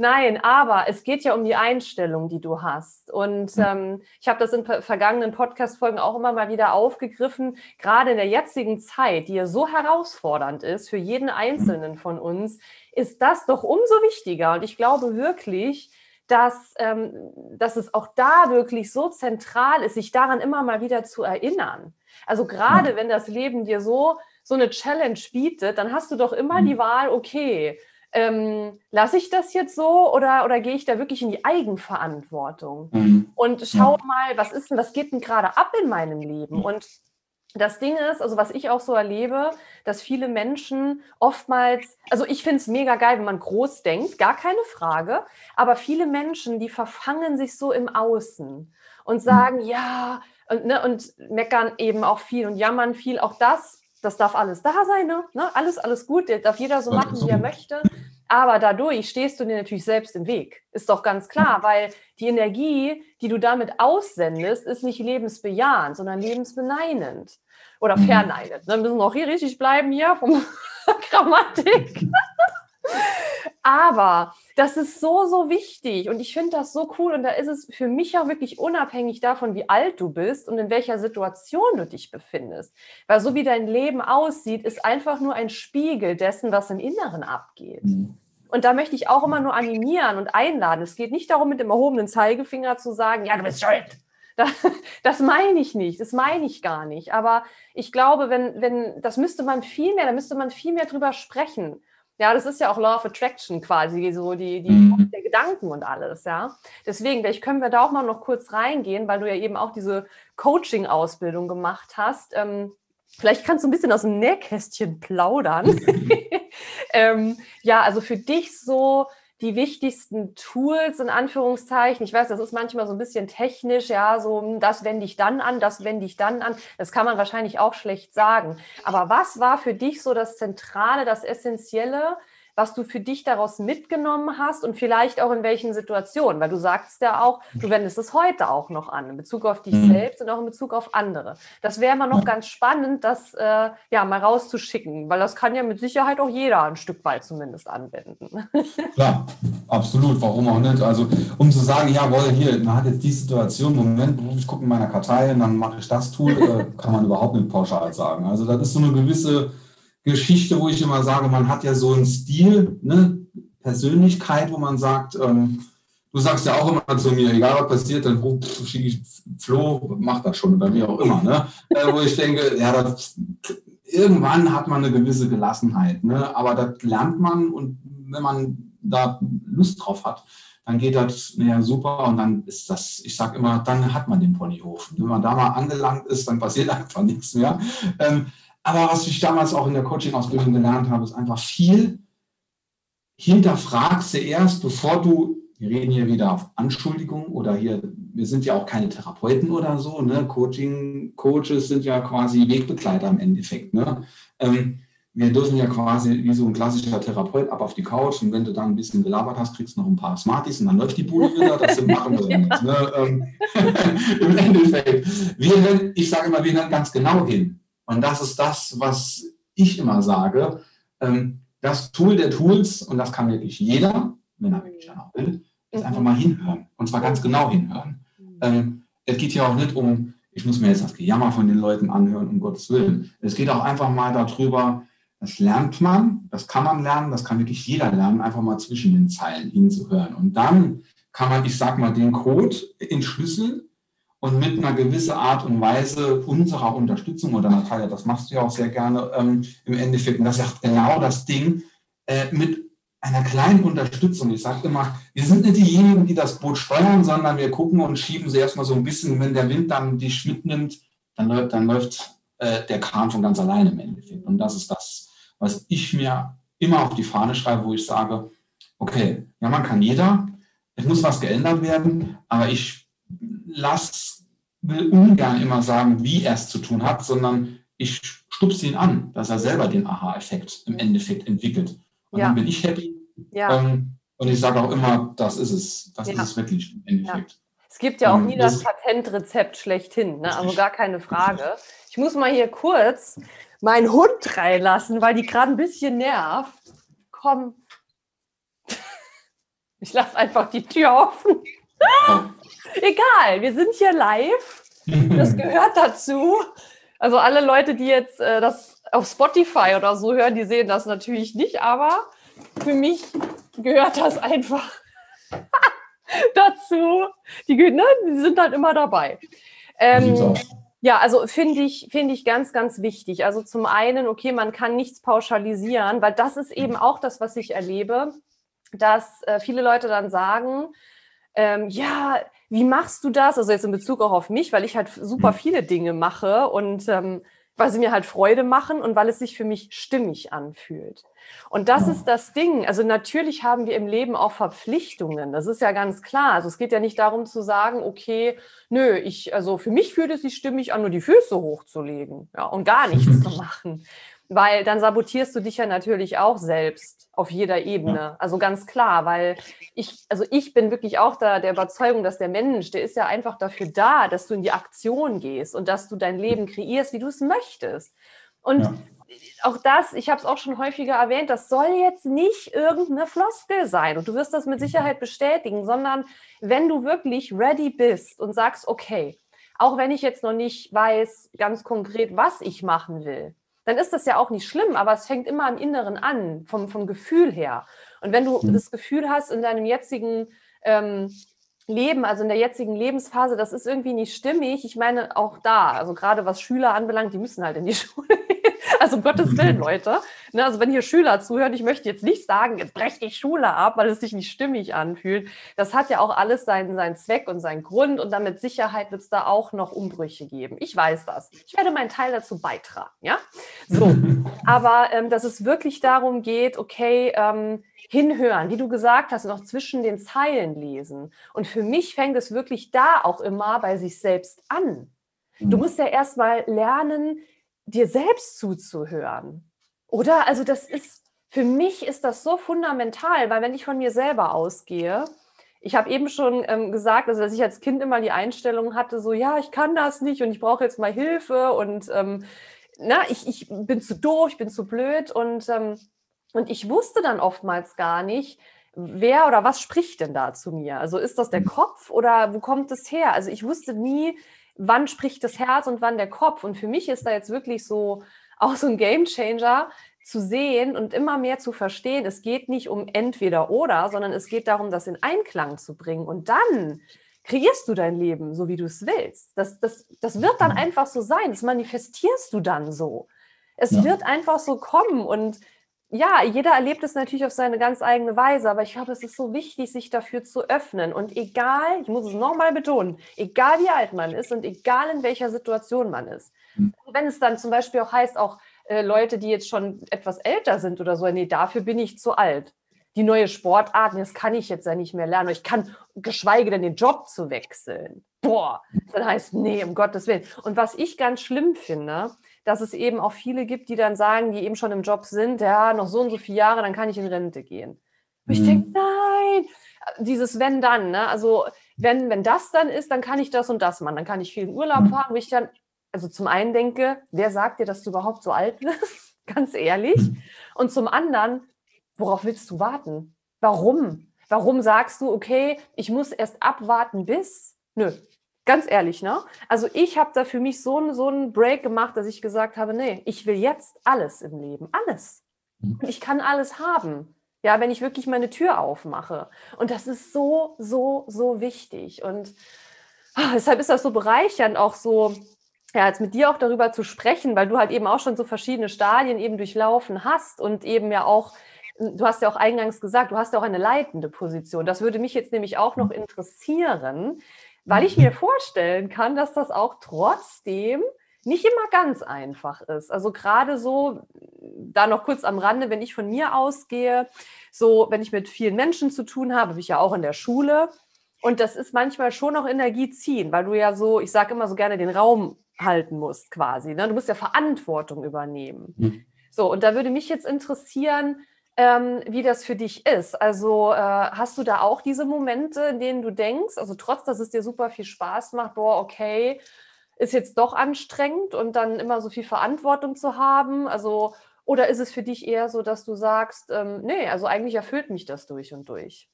Nein, aber es geht ja um die Einstellung, die du hast. Und ähm, ich habe das in vergangenen Podcast-Folgen auch immer mal wieder aufgegriffen. Gerade in der jetzigen Zeit, die ja so herausfordernd ist für jeden Einzelnen von uns, ist das doch umso wichtiger. Und ich glaube wirklich, dass, ähm, dass es auch da wirklich so zentral ist, sich daran immer mal wieder zu erinnern. Also gerade wenn das Leben dir so so eine Challenge bietet, dann hast du doch immer die Wahl, okay, ähm, lasse ich das jetzt so oder, oder gehe ich da wirklich in die Eigenverantwortung mhm. und schaue ja. mal, was ist denn, was geht denn gerade ab in meinem Leben? Mhm. Und das Ding ist, also was ich auch so erlebe, dass viele Menschen oftmals, also ich finde es mega geil, wenn man groß denkt, gar keine Frage, aber viele Menschen, die verfangen sich so im Außen und mhm. sagen, ja, und, ne, und meckern eben auch viel und jammern viel. Auch das, das darf alles da sein, ne? ne alles, alles gut, der darf jeder so machen, wie er möchte. Aber dadurch stehst du dir natürlich selbst im Weg. Ist doch ganz klar, weil die Energie, die du damit aussendest, ist nicht lebensbejahend, sondern lebensbeneinend. Oder mhm. verneinend. Dann müssen wir auch hier richtig bleiben hier vom Grammatik. Aber Das ist so, so wichtig und ich finde das so cool und da ist es für mich auch wirklich unabhängig davon, wie alt du bist und in welcher Situation du dich befindest. Weil so wie dein Leben aussieht, ist einfach nur ein Spiegel dessen, was im Inneren abgeht. Mhm. Und da möchte ich auch immer nur animieren und einladen. Es geht nicht darum, mit dem erhobenen Zeigefinger zu sagen, ja, du bist schuld. Das meine ich nicht, das meine ich gar nicht. Aber ich glaube, wenn, wenn, das müsste man viel mehr, da müsste man viel mehr drüber sprechen. Ja, das ist ja auch Law of Attraction quasi, so die, die mhm. der Gedanken und alles, ja. Deswegen, vielleicht können wir da auch mal noch kurz reingehen, weil du ja eben auch diese Coaching-Ausbildung gemacht hast. Ähm, vielleicht kannst du ein bisschen aus dem Nähkästchen plaudern. ähm, ja, also für dich so die wichtigsten Tools in Anführungszeichen. Ich weiß, das ist manchmal so ein bisschen technisch, ja, so hm, das wende ich dann an, das wende ich dann an. Das kann man wahrscheinlich auch schlecht sagen. Aber was war für dich so das Zentrale, das Essentielle, was du für dich daraus mitgenommen hast und vielleicht auch in welchen Situationen, weil du sagst ja auch, du wendest es heute auch noch an, in Bezug auf dich mhm. selbst und auch in Bezug auf andere. Das wäre immer noch ganz spannend, das äh, ja mal rauszuschicken, weil das kann ja mit Sicherheit auch jeder ein Stück weit zumindest anwenden. Klar, absolut, warum auch nicht? Also um zu sagen, jawohl, hier, man hat jetzt die Situation, Moment, ich gucke in meiner Kartei und dann mache ich das Tool, äh, kann man überhaupt nicht pauschal sagen. Also das ist so eine gewisse Geschichte, wo ich immer sage, man hat ja so einen Stil, ne? Persönlichkeit, wo man sagt, ähm, du sagst ja auch immer zu mir, egal was passiert, dann oh, schicke ich Flo, macht das schon oder wie auch immer. Ne? Äh, wo ich denke, ja, das, irgendwann hat man eine gewisse Gelassenheit, ne? aber das lernt man und wenn man da Lust drauf hat, dann geht das ja super und dann ist das, ich sage immer, dann hat man den Ponyhof. Wenn man da mal angelangt ist, dann passiert einfach nichts mehr. Ähm, aber was ich damals auch in der Coaching-Ausbildung gelernt habe, ist einfach viel hinterfragst du erst, bevor du, wir reden hier wieder auf Anschuldigung oder hier, wir sind ja auch keine Therapeuten oder so, ne? Coaching-Coaches sind ja quasi Wegbegleiter im Endeffekt. Ne? Ähm, wir dürfen ja quasi wie so ein klassischer Therapeut ab auf die Couch und wenn du dann ein bisschen gelabert hast, kriegst du noch ein paar Smarties und dann läuft die Bude wieder. Das machen wir nicht. Ne? Ähm, Im Endeffekt. Wir, ich sage immer, wir hören ganz genau hin. Und das ist das, was ich immer sage. Ähm, das Tool der Tools, und das kann wirklich jeder, wenn er wirklich danach will, ist einfach mal hinhören. Und zwar ganz genau hinhören. Ähm, es geht ja auch nicht um, ich muss mir jetzt das Gejammer von den Leuten anhören, um Gottes Willen. Es geht auch einfach mal darüber, das lernt man, das kann man lernen, das kann wirklich jeder lernen, einfach mal zwischen den Zeilen hinzuhören. Und dann kann man, ich sag mal, den Code entschlüsseln und mit einer gewissen Art und Weise unserer Unterstützung, oder Natalia, das machst du ja auch sehr gerne ähm, im Endeffekt, und das ist ja genau das Ding, äh, mit einer kleinen Unterstützung. Ich sage immer, wir sind nicht diejenigen, die das Boot steuern, sondern wir gucken und schieben sie erstmal so ein bisschen, wenn der Wind dann dich mitnimmt, dann, läuft, dann läuft äh, der Kahn von ganz alleine im Endeffekt. Und das ist das, was ich mir immer auf die Fahne schreibe, wo ich sage, okay, ja, man kann jeder, es muss was geändert werden, aber ich lass, will ungern immer sagen, wie er es zu tun hat, sondern ich stupse ihn an, dass er selber den Aha-Effekt im Endeffekt entwickelt. Und ja. dann bin ich happy. Ja. Ähm, und ich sage auch immer, das ist es. Das ja. ist es wirklich im Endeffekt. Es gibt ja auch ähm, nie das, das Patentrezept schlechthin, ne? also gar keine Frage. Ich muss mal hier kurz meinen Hund reinlassen, weil die gerade ein bisschen nervt. Komm. Ich lasse einfach die Tür offen. Egal, wir sind hier live. Das gehört dazu. Also alle Leute, die jetzt äh, das auf Spotify oder so hören, die sehen das natürlich nicht, aber für mich gehört das einfach dazu. Die, ne, die sind halt immer dabei. Ähm, ja, also finde ich, finde ich ganz, ganz wichtig. Also zum einen, okay, man kann nichts pauschalisieren, weil das ist eben auch das, was ich erlebe, dass äh, viele Leute dann sagen, ähm, ja, wie machst du das? Also jetzt in Bezug auch auf mich, weil ich halt super mhm. viele Dinge mache und ähm, weil sie mir halt Freude machen und weil es sich für mich stimmig anfühlt. Und das ist das Ding. Also natürlich haben wir im Leben auch Verpflichtungen. Das ist ja ganz klar. Also es geht ja nicht darum zu sagen, okay, nö, ich, also für mich fühlt es sich stimmig an, nur die Füße hochzulegen ja, und gar nichts zu machen. Weil dann sabotierst du dich ja natürlich auch selbst auf jeder Ebene. Also ganz klar, weil ich, also ich bin wirklich auch da der Überzeugung, dass der Mensch, der ist ja einfach dafür da, dass du in die Aktion gehst und dass du dein Leben kreierst, wie du es möchtest. Und ja. auch das, ich habe es auch schon häufiger erwähnt, das soll jetzt nicht irgendeine Floskel sein und du wirst das mit Sicherheit bestätigen, sondern wenn du wirklich ready bist und sagst, okay, auch wenn ich jetzt noch nicht weiß ganz konkret, was ich machen will, dann ist das ja auch nicht schlimm, aber es fängt immer im Inneren an, vom, vom Gefühl her. Und wenn du mhm. das Gefühl hast, in deinem jetzigen ähm, Leben, also in der jetzigen Lebensphase, das ist irgendwie nicht stimmig. Ich meine, auch da, also gerade was Schüler anbelangt, die müssen halt in die Schule also um Gottes Willen, Leute. Ne, also wenn hier Schüler zuhören, ich möchte jetzt nicht sagen, jetzt breche ich Schule ab, weil es sich nicht stimmig anfühlt. Das hat ja auch alles seinen, seinen Zweck und seinen Grund und damit Sicherheit wird es da auch noch Umbrüche geben. Ich weiß das. Ich werde meinen Teil dazu beitragen, ja? So, aber ähm, dass es wirklich darum geht, okay, ähm, hinhören, wie du gesagt hast, noch zwischen den Zeilen lesen. Und für mich fängt es wirklich da auch immer bei sich selbst an. Du mhm. musst ja erstmal lernen, dir selbst zuzuhören. Oder? Also das ist, für mich ist das so fundamental, weil wenn ich von mir selber ausgehe, ich habe eben schon ähm, gesagt, also dass ich als Kind immer die Einstellung hatte, so ja, ich kann das nicht und ich brauche jetzt mal Hilfe und ähm, na, ich, ich bin zu doof, ich bin zu blöd und, ähm, und ich wusste dann oftmals gar nicht, wer oder was spricht denn da zu mir? Also ist das der mhm. Kopf oder wo kommt es her? Also ich wusste nie, wann spricht das Herz und wann der Kopf. Und für mich ist da jetzt wirklich so auch so ein Game Changer zu sehen und immer mehr zu verstehen, es geht nicht um entweder oder, sondern es geht darum, das in Einklang zu bringen. Und dann kreierst du dein Leben so, wie du es willst. Das, das, das wird dann mhm. einfach so sein. Das manifestierst du dann so. Es ja. wird einfach so kommen. Und ja, jeder erlebt es natürlich auf seine ganz eigene Weise, aber ich glaube, es ist so wichtig, sich dafür zu öffnen. Und egal, ich muss es nochmal betonen, egal wie alt man ist und egal in welcher Situation man ist. Wenn es dann zum Beispiel auch heißt, auch äh, Leute, die jetzt schon etwas älter sind oder so, nee, dafür bin ich zu alt. Die neue Sportart, das kann ich jetzt ja nicht mehr lernen. Ich kann, geschweige denn, den Job zu wechseln. Boah, dann heißt, nee, um Gottes Willen. Und was ich ganz schlimm finde, dass es eben auch viele gibt, die dann sagen, die eben schon im Job sind, ja, noch so und so viele Jahre, dann kann ich in Rente gehen. Und ich mhm. denke, nein, dieses wenn dann, ne? Also wenn, wenn das dann ist, dann kann ich das und das machen. Dann kann ich viel in Urlaub mhm. fahren, wo ich dann, also zum einen denke, wer sagt dir, dass du überhaupt so alt bist? Ganz ehrlich. Mhm. Und zum anderen, worauf willst du warten? Warum? Warum sagst du, okay, ich muss erst abwarten bis? Nö, Ganz ehrlich, ne? Also ich habe da für mich so, einen, so einen Break gemacht, dass ich gesagt habe, nee, ich will jetzt alles im Leben, alles. Mhm. Und ich kann alles haben. Ja, wenn ich wirklich meine Tür aufmache. Und das ist so, so, so wichtig. Und oh, deshalb ist das so bereichernd, auch so, ja, jetzt mit dir auch darüber zu sprechen, weil du halt eben auch schon so verschiedene Stadien eben durchlaufen hast und eben ja auch, du hast ja auch eingangs gesagt, du hast ja auch eine leitende Position. Das würde mich jetzt nämlich auch noch interessieren weil ich mir vorstellen kann, dass das auch trotzdem nicht immer ganz einfach ist. Also gerade so, da noch kurz am Rande, wenn ich von mir ausgehe, so wenn ich mit vielen Menschen zu tun habe, habe ich ja auch in der Schule. Und das ist manchmal schon noch Energie ziehen, weil du ja so, ich sage immer so gerne, den Raum halten musst quasi. Ne? Du musst ja Verantwortung übernehmen. Mhm. So, und da würde mich jetzt interessieren, ähm, wie das für dich ist. Also äh, hast du da auch diese Momente, in denen du denkst, also trotz, dass es dir super viel Spaß macht, boah, okay, ist jetzt doch anstrengend und dann immer so viel Verantwortung zu haben? Also, oder ist es für dich eher so, dass du sagst, ähm, nee, also eigentlich erfüllt mich das durch und durch?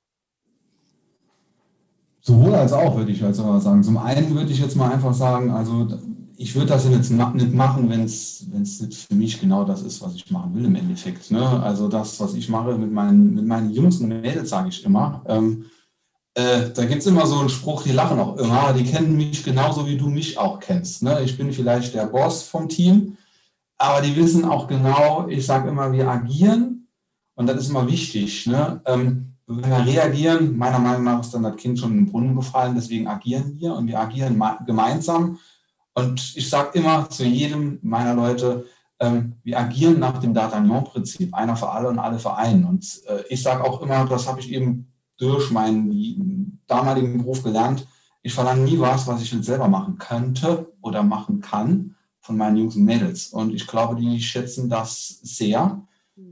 Sowohl als auch, würde ich jetzt aber sagen. Zum einen würde ich jetzt mal einfach sagen, also ich würde das jetzt nicht machen, wenn es für mich genau das ist, was ich machen will im Endeffekt. Ne? Also das, was ich mache mit meinen, mit meinen Jungs und Mädels, sage ich immer. Ähm, äh, da gibt es immer so einen Spruch, die lachen auch immer, die kennen mich genauso, wie du mich auch kennst. Ne? Ich bin vielleicht der Boss vom Team, aber die wissen auch genau, ich sage immer, wir agieren und das ist immer wichtig. Ne? Ähm, wenn wir reagieren, meiner Meinung nach ist dann das Kind schon in den Brunnen gefallen, deswegen agieren wir und wir agieren gemeinsam und ich sage immer zu jedem meiner Leute, ähm, wir agieren nach dem D'Artagnan-Prinzip, einer für alle und alle für einen. Und äh, ich sage auch immer, das habe ich eben durch meinen damaligen Beruf gelernt, ich verlange nie was, was ich nicht selber machen könnte oder machen kann von meinen Jungs und Mädels. Und ich glaube, die schätzen das sehr,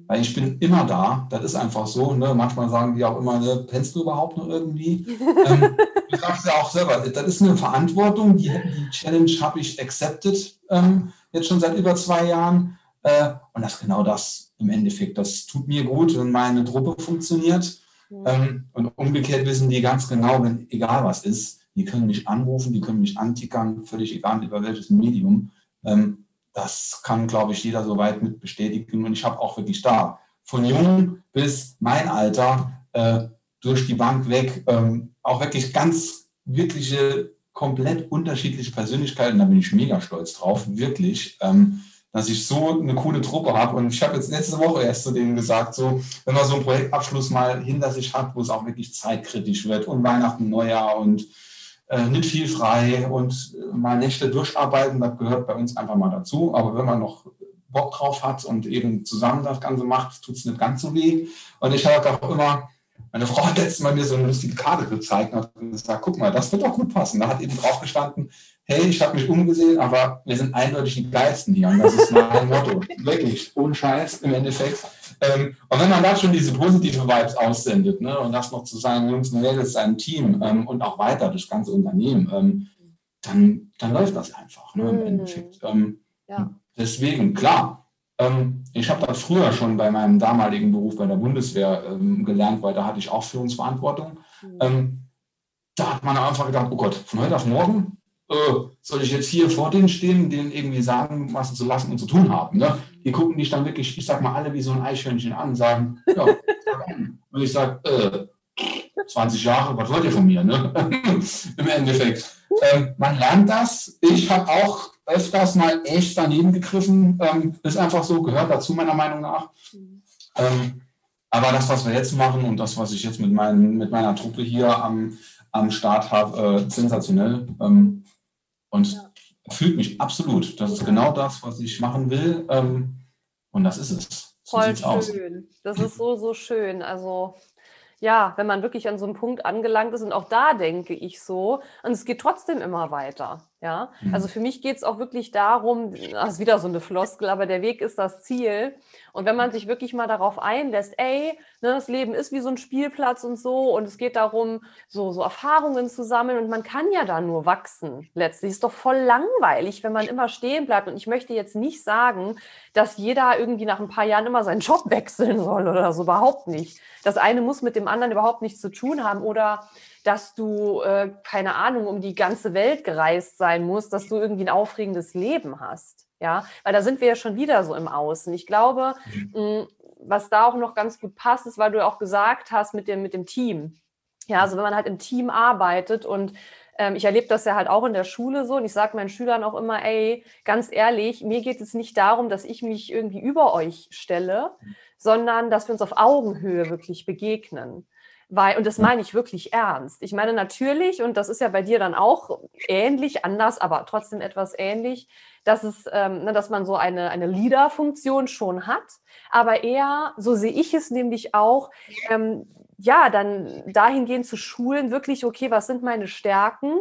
weil ich bin immer da. Das ist einfach so. Ne? Manchmal sagen die auch immer, ne, pennst du überhaupt noch irgendwie? ähm, du sagst ja auch selber, das ist eine Verantwortung. Die, die Challenge habe ich accepted ähm, jetzt schon seit über zwei Jahren. Äh, und das ist genau das im Endeffekt. Das tut mir gut, wenn meine Truppe funktioniert. Mhm. Ähm, und umgekehrt wissen die ganz genau, wenn egal was ist, die können mich anrufen, die können mich antickern, völlig egal über welches Medium. Ähm, das kann, glaube ich, jeder soweit mit bestätigen. Und ich habe auch wirklich da von jung bis mein Alter äh, durch die Bank weg ähm, auch wirklich ganz wirkliche, komplett unterschiedliche Persönlichkeiten. Da bin ich mega stolz drauf, wirklich. Ähm, dass ich so eine coole Truppe habe. Und ich habe jetzt letzte Woche erst zu denen gesagt, so, wenn man so einen Projektabschluss mal hinter sich hat, wo es auch wirklich zeitkritisch wird und Weihnachten, Neujahr und äh, nicht viel frei und mal Nächte durcharbeiten, das gehört bei uns einfach mal dazu. Aber wenn man noch Bock drauf hat und eben zusammen das Ganze macht, tut es nicht ganz so weh. Und ich habe auch immer, meine Frau hat letztes Mal mir so eine lustige Karte gezeigt und hat gesagt, guck mal, das wird doch gut passen. Da hat eben drauf gestanden, hey, ich habe mich umgesehen, aber wir sind eindeutig die Geilsten hier. Und das ist mein Motto. Wirklich, ohne Scheiß im Endeffekt. Ähm, und wenn man da schon diese positive Vibes aussendet ne, und das noch zu sagen, Jungs, das ist ein Team ähm, und auch weiter das ganze Unternehmen, ähm, dann, dann läuft das einfach ne, im mhm. Endeffekt. Ähm, ja. Deswegen, klar, ich habe das früher schon bei meinem damaligen Beruf bei der Bundeswehr ähm, gelernt, weil da hatte ich auch Führungsverantwortung. Mhm. da hat man einfach gedacht, oh Gott, von heute auf morgen äh, soll ich jetzt hier vor denen stehen, denen irgendwie sagen, was sie zu lassen und zu tun haben. Ne? Die gucken dich dann wirklich, ich sag mal, alle wie so ein Eichhörnchen an und sagen, ja, und ich sage, äh, 20 Jahre, was wollt ihr von mir? Ne? Im Endeffekt. Ähm, man lernt das. Ich habe auch öfters mal echt daneben gegriffen. Ähm, ist einfach so, gehört dazu, meiner Meinung nach. Ähm, aber das, was wir jetzt machen und das, was ich jetzt mit, mein, mit meiner Truppe hier am, am Start habe, äh, sensationell. Ähm, und ja. fühlt mich absolut. Das ist genau das, was ich machen will. Ähm, und das ist es. So Voll schön. Aus. Das ist so, so schön. Also ja, wenn man wirklich an so einem Punkt angelangt ist und auch da denke ich so, und es geht trotzdem immer weiter. Ja, mhm. also für mich geht es auch wirklich darum, das ist wieder so eine Floskel, aber der Weg ist das Ziel. Und wenn man sich wirklich mal darauf einlässt, ey, ne, das Leben ist wie so ein Spielplatz und so, und es geht darum, so, so Erfahrungen zu sammeln und man kann ja da nur wachsen. Letztlich ist doch voll langweilig, wenn man immer stehen bleibt. Und ich möchte jetzt nicht sagen, dass jeder irgendwie nach ein paar Jahren immer seinen Job wechseln soll oder so, überhaupt nicht. Das eine muss mit dem anderen überhaupt nichts zu tun haben oder dass du, äh, keine Ahnung, um die ganze Welt gereist sein musst, dass du irgendwie ein aufregendes Leben hast. Ja, weil da sind wir ja schon wieder so im Außen. Ich glaube, mh, was da auch noch ganz gut passt, ist, weil du auch gesagt hast mit dem, mit dem Team. Ja, also wenn man halt im Team arbeitet und ähm, ich erlebe das ja halt auch in der Schule so und ich sage meinen Schülern auch immer, ey, ganz ehrlich, mir geht es nicht darum, dass ich mich irgendwie über euch stelle, mhm. sondern dass wir uns auf Augenhöhe wirklich begegnen. Weil, und das meine ich wirklich ernst. Ich meine natürlich, und das ist ja bei dir dann auch ähnlich, anders, aber trotzdem etwas ähnlich, dass es, ähm, ne, dass man so eine, eine Leader-Funktion schon hat, aber eher, so sehe ich es nämlich auch, ähm, ja, dann dahingehend zu schulen, wirklich, okay, was sind meine Stärken?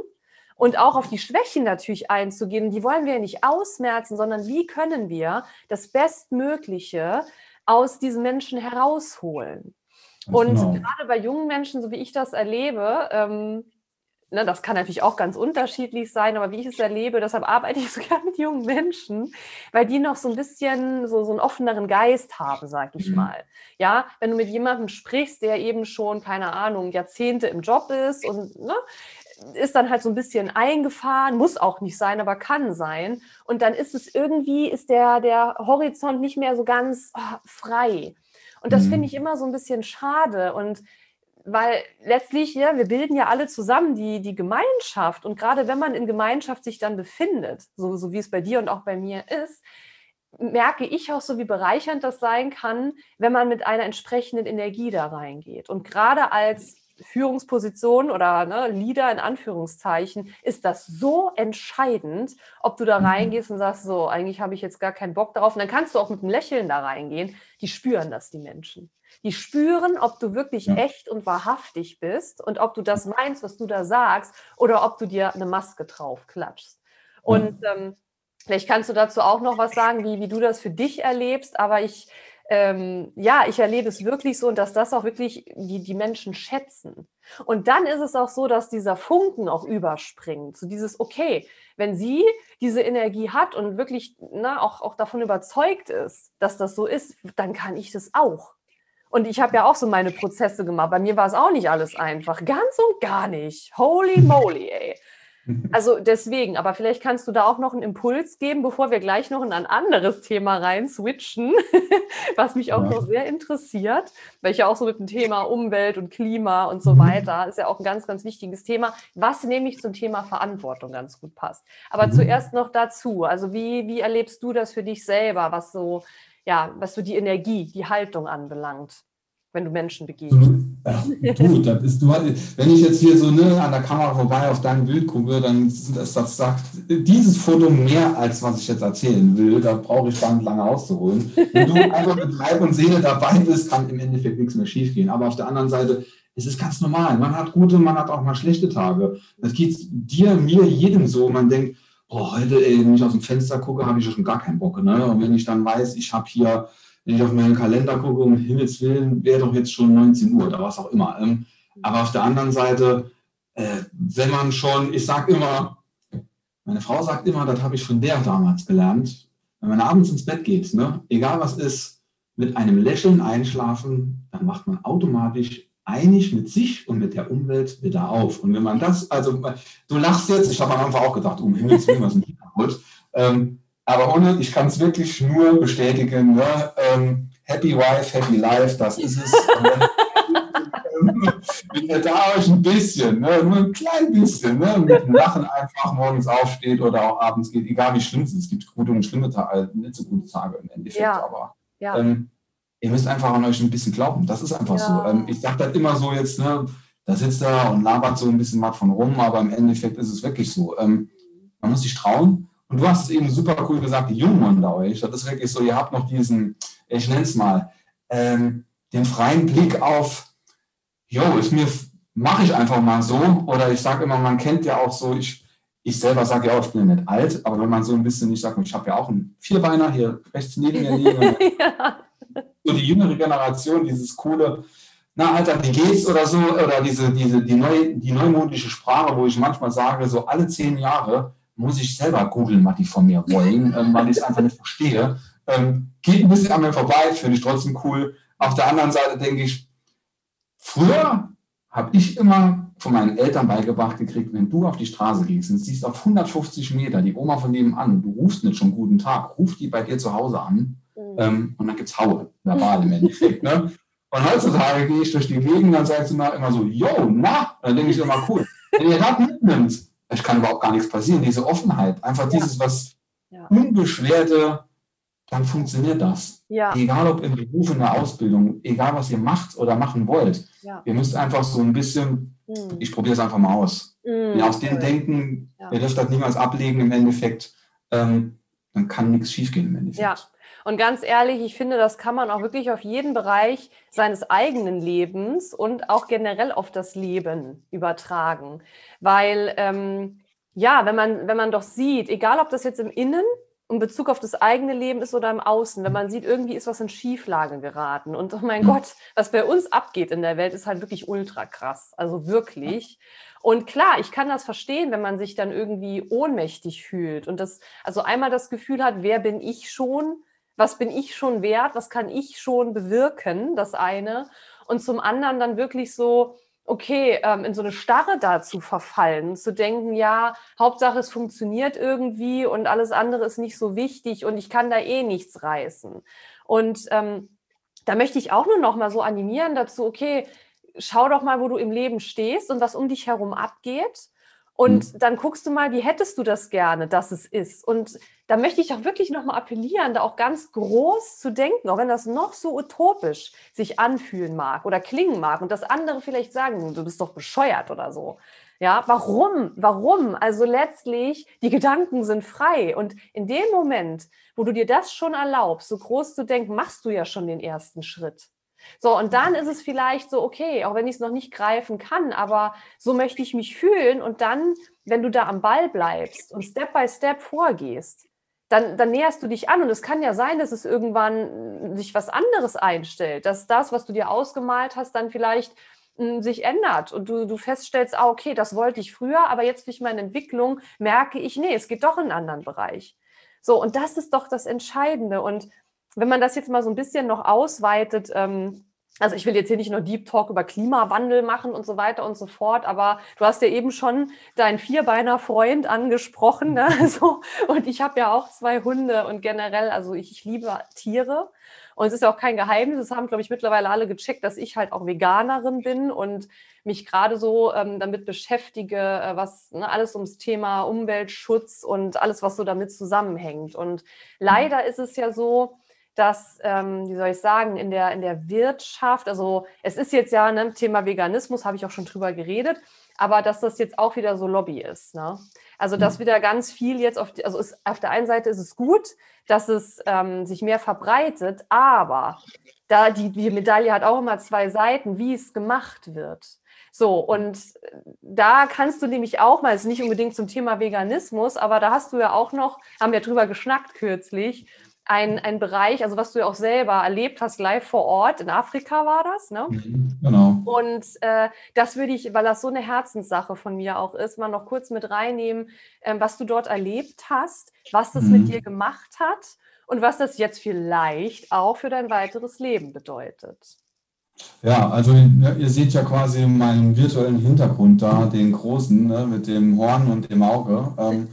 Und auch auf die Schwächen natürlich einzugehen. Die wollen wir ja nicht ausmerzen, sondern wie können wir das Bestmögliche aus diesen Menschen herausholen? Und genau. gerade bei jungen Menschen, so wie ich das erlebe, ähm, ne, das kann natürlich auch ganz unterschiedlich sein, aber wie ich es erlebe, deshalb arbeite ich sogar mit jungen Menschen, weil die noch so ein bisschen so, so einen offeneren Geist haben, sag ich mhm. mal. Ja, wenn du mit jemandem sprichst, der eben schon, keine Ahnung, Jahrzehnte im Job ist und ne, ist dann halt so ein bisschen eingefahren, muss auch nicht sein, aber kann sein. Und dann ist es irgendwie, ist der, der Horizont nicht mehr so ganz oh, frei. Und das mhm. finde ich immer so ein bisschen schade. Und weil letztlich, ja, wir bilden ja alle zusammen die, die Gemeinschaft. Und gerade wenn man in Gemeinschaft sich dann befindet, so, so wie es bei dir und auch bei mir ist, merke ich auch so, wie bereichernd das sein kann, wenn man mit einer entsprechenden Energie da reingeht. Und gerade als Führungsposition oder ne, Leader in Anführungszeichen, ist das so entscheidend, ob du da mhm. reingehst und sagst, so, eigentlich habe ich jetzt gar keinen Bock darauf. Und dann kannst du auch mit einem Lächeln da reingehen. Die spüren das, die Menschen. Die spüren, ob du wirklich ja. echt und wahrhaftig bist und ob du das meinst, was du da sagst, oder ob du dir eine Maske drauf klatschst. Und ähm, vielleicht kannst du dazu auch noch was sagen, wie, wie du das für dich erlebst. Aber ich ähm, ja, ich erlebe es wirklich so und dass das auch wirklich die, die Menschen schätzen. Und dann ist es auch so, dass dieser Funken auch überspringt. So dieses, okay, wenn sie diese Energie hat und wirklich na, ne, auch, auch davon überzeugt ist, dass das so ist, dann kann ich das auch. Und ich habe ja auch so meine Prozesse gemacht. Bei mir war es auch nicht alles einfach. Ganz und gar nicht. Holy moly, ey. Also deswegen, aber vielleicht kannst du da auch noch einen Impuls geben, bevor wir gleich noch in ein anderes Thema rein switchen, was mich auch ja. noch sehr interessiert, weil ich ja auch so mit dem Thema Umwelt und Klima und so mhm. weiter, ist ja auch ein ganz, ganz wichtiges Thema, was nämlich zum Thema Verantwortung ganz gut passt. Aber mhm. zuerst noch dazu, also wie, wie erlebst du das für dich selber, was so, ja, was so die Energie, die Haltung anbelangt? wenn du Menschen begegnest. Ja, gut, das ist, du, wenn ich jetzt hier so ne, an der Kamera vorbei auf dein Bild gucke, dann das, das sagt dieses Foto mehr, als was ich jetzt erzählen will. Da brauche ich gar lange auszuholen. Wenn du einfach mit Leib und Seele dabei bist, kann im Endeffekt nichts mehr schiefgehen. Aber auf der anderen Seite, es ist ganz normal. Man hat gute, man hat auch mal schlechte Tage. Das geht dir, mir, jedem so. Man denkt, oh, heute, ey, wenn ich aus dem Fenster gucke, habe ich schon gar keinen Bock. Ne? Und wenn ich dann weiß, ich habe hier wenn ich auf meinen Kalender gucke, um Himmels Willen, wäre doch jetzt schon 19 Uhr oder was auch immer. Ähm, aber auf der anderen Seite, äh, wenn man schon, ich sage immer, meine Frau sagt immer, das habe ich von der damals gelernt, wenn man abends ins Bett geht, ne, egal was ist, mit einem Lächeln einschlafen, dann macht man automatisch einig mit sich und mit der Umwelt wieder auf. Und wenn man das, also du lachst jetzt, ich habe am Anfang auch gedacht, um Himmels Willen, was ist denn hier ähm, aber ohne, ich kann es wirklich nur bestätigen, ne? ähm, Happy Wife, Happy Life, das ist es. Wenn ihr da euch ein bisschen, ne, nur ein klein bisschen, ne, mit Lachen einfach morgens aufsteht oder auch abends geht, egal wie schlimm es ist. Es gibt gute und schlimme Tage, äh, nicht so gute Tage im Endeffekt, ja. aber ja. Ähm, ihr müsst einfach an euch ein bisschen glauben. Das ist einfach ja. so. Ähm, ich sage das immer so jetzt, ne, da sitzt er und labert so ein bisschen was von rum, aber im Endeffekt ist es wirklich so. Ähm, man muss sich trauen und du hast es eben super cool gesagt, die Jungen unter euch, das ist wirklich so, ihr habt noch diesen, ich nenne es mal, ähm, den freien Blick auf, jo, ist mir, mache ich einfach mal so. Oder ich sage immer, man kennt ja auch so, ich, ich selber sage ja auch, ich bin nicht alt, aber wenn man so ein bisschen, ich sage, ich habe ja auch einen Vierbeiner hier rechts neben mir liegen. ja. So die jüngere Generation, dieses coole, na Alter, wie geht's oder so, oder diese, diese, die, neu, die neumodische Sprache, wo ich manchmal sage, so alle zehn Jahre muss ich selber googeln, was die von mir wollen, ähm, weil ich es einfach nicht verstehe. Ähm, geht ein bisschen an mir vorbei, finde ich trotzdem cool. Auf der anderen Seite denke ich, früher habe ich immer von meinen Eltern beigebracht gekriegt, wenn du auf die Straße gehst und siehst auf 150 Meter die Oma von nebenan, du rufst nicht schon guten Tag, ruf die bei dir zu Hause an mhm. ähm, und dann gibt es Haue, verbal im Endeffekt. Ne? Und heutzutage gehe ich durch die Gegend, dann sagst du mal immer so, yo, na, dann denke ich immer, cool. Wenn ihr das mitnimmt, es kann überhaupt gar nichts passieren. Diese Offenheit, einfach dieses, was ja. Unbeschwerte, dann funktioniert das. Ja. Egal ob im Beruf, in der Ausbildung, egal was ihr macht oder machen wollt. Ja. Ihr müsst einfach so ein bisschen, mhm. ich probiere es einfach mal aus. Ja, aus dem Denken, ihr dürft das niemals ablegen im Endeffekt, ähm, dann kann nichts schiefgehen im Endeffekt. Ja. Und ganz ehrlich, ich finde, das kann man auch wirklich auf jeden Bereich seines eigenen Lebens und auch generell auf das Leben übertragen. Weil, ähm, ja, wenn man, wenn man doch sieht, egal ob das jetzt im Innen in Bezug auf das eigene Leben ist oder im Außen, wenn man sieht, irgendwie ist was in Schieflage geraten. Und oh mein Gott, was bei uns abgeht in der Welt, ist halt wirklich ultra krass. Also wirklich. Und klar, ich kann das verstehen, wenn man sich dann irgendwie ohnmächtig fühlt und das, also einmal das Gefühl hat, wer bin ich schon? Was bin ich schon wert, was kann ich schon bewirken, das eine. Und zum anderen dann wirklich so, okay, ähm, in so eine Starre dazu verfallen, zu denken, ja, Hauptsache es funktioniert irgendwie und alles andere ist nicht so wichtig und ich kann da eh nichts reißen. Und ähm, da möchte ich auch nur noch mal so animieren dazu, okay, schau doch mal, wo du im Leben stehst und was um dich herum abgeht und mhm. dann guckst du mal, wie hättest du das gerne, dass es ist. Und da möchte ich auch wirklich nochmal appellieren, da auch ganz groß zu denken, auch wenn das noch so utopisch sich anfühlen mag oder klingen mag und das andere vielleicht sagen, du bist doch bescheuert oder so. Ja, warum? Warum? Also letztlich, die Gedanken sind frei. Und in dem Moment, wo du dir das schon erlaubst, so groß zu denken, machst du ja schon den ersten Schritt. So, und dann ist es vielleicht so, okay, auch wenn ich es noch nicht greifen kann, aber so möchte ich mich fühlen. Und dann, wenn du da am Ball bleibst und Step by Step vorgehst, dann, dann näherst du dich an und es kann ja sein, dass es irgendwann sich was anderes einstellt, dass das, was du dir ausgemalt hast, dann vielleicht hm, sich ändert und du, du feststellst, ah, okay, das wollte ich früher, aber jetzt durch meine Entwicklung merke ich, nee, es geht doch in einen anderen Bereich. So, und das ist doch das Entscheidende. Und wenn man das jetzt mal so ein bisschen noch ausweitet, ähm, also ich will jetzt hier nicht nur Deep Talk über Klimawandel machen und so weiter und so fort, aber du hast ja eben schon deinen Vierbeiner Freund angesprochen. Ne? So, und ich habe ja auch zwei Hunde und generell, also ich, ich liebe Tiere. Und es ist ja auch kein Geheimnis, das haben, glaube ich, mittlerweile alle gecheckt, dass ich halt auch Veganerin bin und mich gerade so ähm, damit beschäftige, äh, was ne, alles ums Thema Umweltschutz und alles, was so damit zusammenhängt. Und leider ist es ja so, dass, ähm, wie soll ich sagen, in der, in der Wirtschaft, also es ist jetzt ja ne, Thema Veganismus, habe ich auch schon drüber geredet, aber dass das jetzt auch wieder so Lobby ist. Ne? Also dass mhm. wieder ganz viel jetzt auf, die, also ist, auf der einen Seite ist es gut, dass es ähm, sich mehr verbreitet, aber da die, die Medaille hat auch immer zwei Seiten, wie es gemacht wird. So, und da kannst du nämlich auch mal, ist nicht unbedingt zum Thema Veganismus, aber da hast du ja auch noch, haben wir drüber geschnackt kürzlich, ein, ein Bereich, also was du ja auch selber erlebt hast, live vor Ort, in Afrika war das, ne? Mhm, genau. Und äh, das würde ich, weil das so eine Herzenssache von mir auch ist, mal noch kurz mit reinnehmen, äh, was du dort erlebt hast, was das mhm. mit dir gemacht hat und was das jetzt vielleicht auch für dein weiteres Leben bedeutet. Ja, also ne, ihr seht ja quasi meinen virtuellen Hintergrund da, den großen, ne, mit dem Horn und dem Auge. Ähm,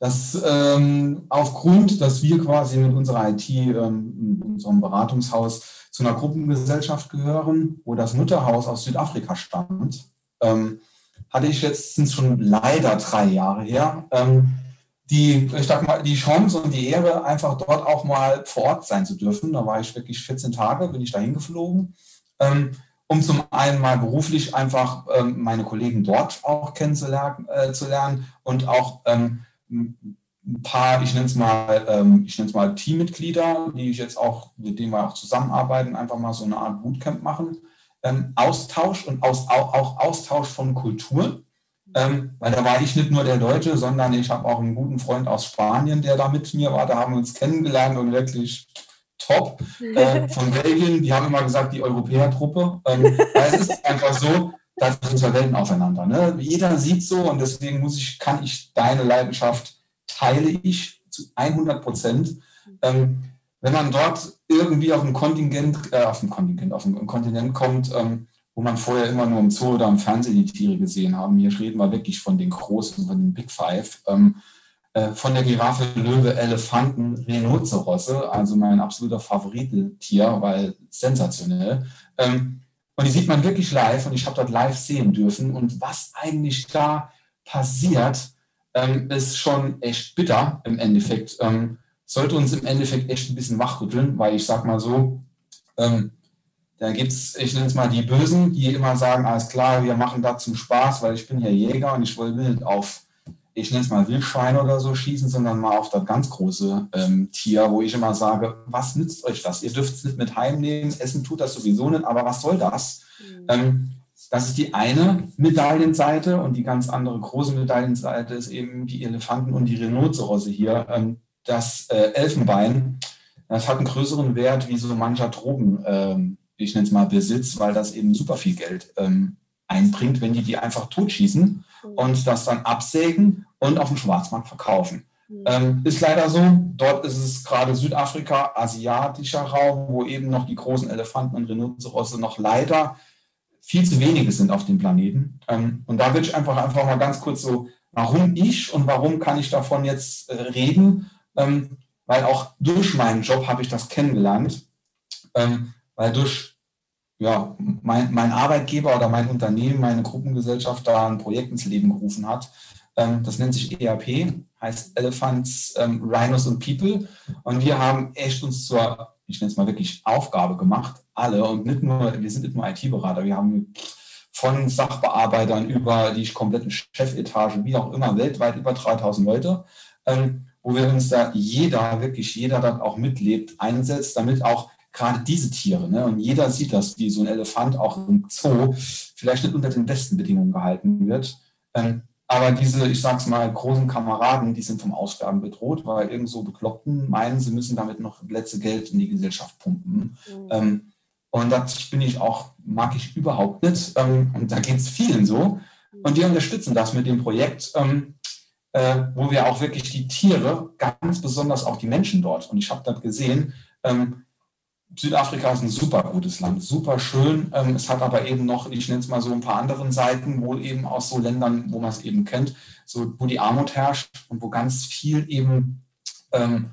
dass ähm, aufgrund, dass wir quasi mit unserer IT, ähm, unserem Beratungshaus, zu einer Gruppengesellschaft gehören, wo das Mutterhaus aus Südafrika stammt, ähm, hatte ich letztens schon leider drei Jahre her, ähm, die, ich sag mal, die Chance und die Ehre, einfach dort auch mal vor Ort sein zu dürfen. Da war ich wirklich 14 Tage, bin ich dahin geflogen, ähm, um zum einen mal beruflich einfach ähm, meine Kollegen dort auch kennenzulernen äh, zu lernen und auch ein paar, ich nenne es mal, ähm, ich nenne es mal Teammitglieder, die ich jetzt auch, mit denen wir auch zusammenarbeiten, einfach mal so eine Art Bootcamp machen. Ähm, Austausch und aus, auch, auch Austausch von Kulturen. Ähm, weil da war ich nicht nur der Deutsche, sondern ich habe auch einen guten Freund aus Spanien, der da mit mir war. Da haben wir uns kennengelernt und wirklich top. Äh, von Belgien, die haben immer gesagt, die Europäertruppe. Ähm, es ist einfach so, da sind zwei Welten aufeinander. Ne? Jeder sieht so und deswegen muss ich, kann ich deine Leidenschaft teile ich zu 100 Prozent. Ähm, wenn man dort irgendwie auf ein Kontingent, äh, auf ein Kontingent, auf ein Kontinent kommt, ähm, wo man vorher immer nur im Zoo oder im Fernsehen die Tiere gesehen haben, hier reden wir wirklich von den großen, von den Big Five, ähm, äh, von der Giraffe, Löwe, Elefanten, Rhinozerosse, also mein absoluter Favoritentier, weil sensationell. Ähm, und die sieht man wirklich live und ich habe dort live sehen dürfen. Und was eigentlich da passiert, ähm, ist schon echt bitter im Endeffekt. Ähm, sollte uns im Endeffekt echt ein bisschen wachrütteln, weil ich sag mal so, ähm, da gibt es, ich nenne es mal die Bösen, die immer sagen, alles klar, wir machen das zum Spaß, weil ich bin ja Jäger und ich will nicht auf, ich nenne es mal Wildschweine oder so schießen, sondern mal auf das ganz große ähm, Tier, wo ich immer sage, was nützt euch das? Ihr dürft es nicht mit heimnehmen, Essen tut das sowieso nicht, aber was soll das? Mhm. Ähm, das ist die eine Medaillenseite und die ganz andere große Medaillenseite ist eben die Elefanten und die Rhinozerosse hier. Ähm, das äh, Elfenbein, das hat einen größeren Wert wie so mancher Drogen, ähm, ich nenne es mal Besitz, weil das eben super viel Geld ähm, einbringt, wenn die die einfach totschießen mhm. und das dann absägen und auf dem Schwarzmarkt verkaufen. Mhm. Ähm, ist leider so. Dort ist es gerade Südafrika, asiatischer Raum, wo eben noch die großen Elefanten und Rhinozerosse noch leider viel zu wenige sind auf dem Planeten. Ähm, und da will ich einfach, einfach mal ganz kurz so, warum ich und warum kann ich davon jetzt äh, reden? Ähm, weil auch durch meinen Job habe ich das kennengelernt. Ähm, weil durch ja, mein, mein Arbeitgeber oder mein Unternehmen, meine Gruppengesellschaft da ein Projekt ins Leben gerufen hat. Das nennt sich ERP, heißt Elephants, Rhinos und People. Und wir haben echt uns zur ich nenne es mal wirklich Aufgabe gemacht, alle und nicht nur, wir sind nicht nur IT-Berater, wir haben von Sachbearbeitern über die komplette Chefetage, wie auch immer, weltweit über 3000 Leute, ähm, wo wir uns da jeder, wirklich jeder dann auch mitlebt, einsetzt, damit auch gerade diese Tiere, ne, und jeder sieht das, wie so ein Elefant auch im Zoo vielleicht nicht unter den besten Bedingungen gehalten wird, ähm, aber diese, ich sag's mal, großen Kameraden, die sind vom Aussterben bedroht, weil irgend so Bekloppten meinen, sie müssen damit noch letzte Geld in die Gesellschaft pumpen. Mhm. Ähm, und das bin ich auch, mag ich überhaupt nicht. Ähm, und da geht es vielen so. Und wir unterstützen das mit dem Projekt, ähm, äh, wo wir auch wirklich die Tiere, ganz besonders auch die Menschen dort, und ich habe das gesehen, ähm, Südafrika ist ein super gutes Land, super schön. Ähm, es hat aber eben noch, ich nenne es mal so ein paar anderen Seiten, wohl eben aus so Ländern, wo man es eben kennt, so wo die Armut herrscht und wo ganz viel eben ähm,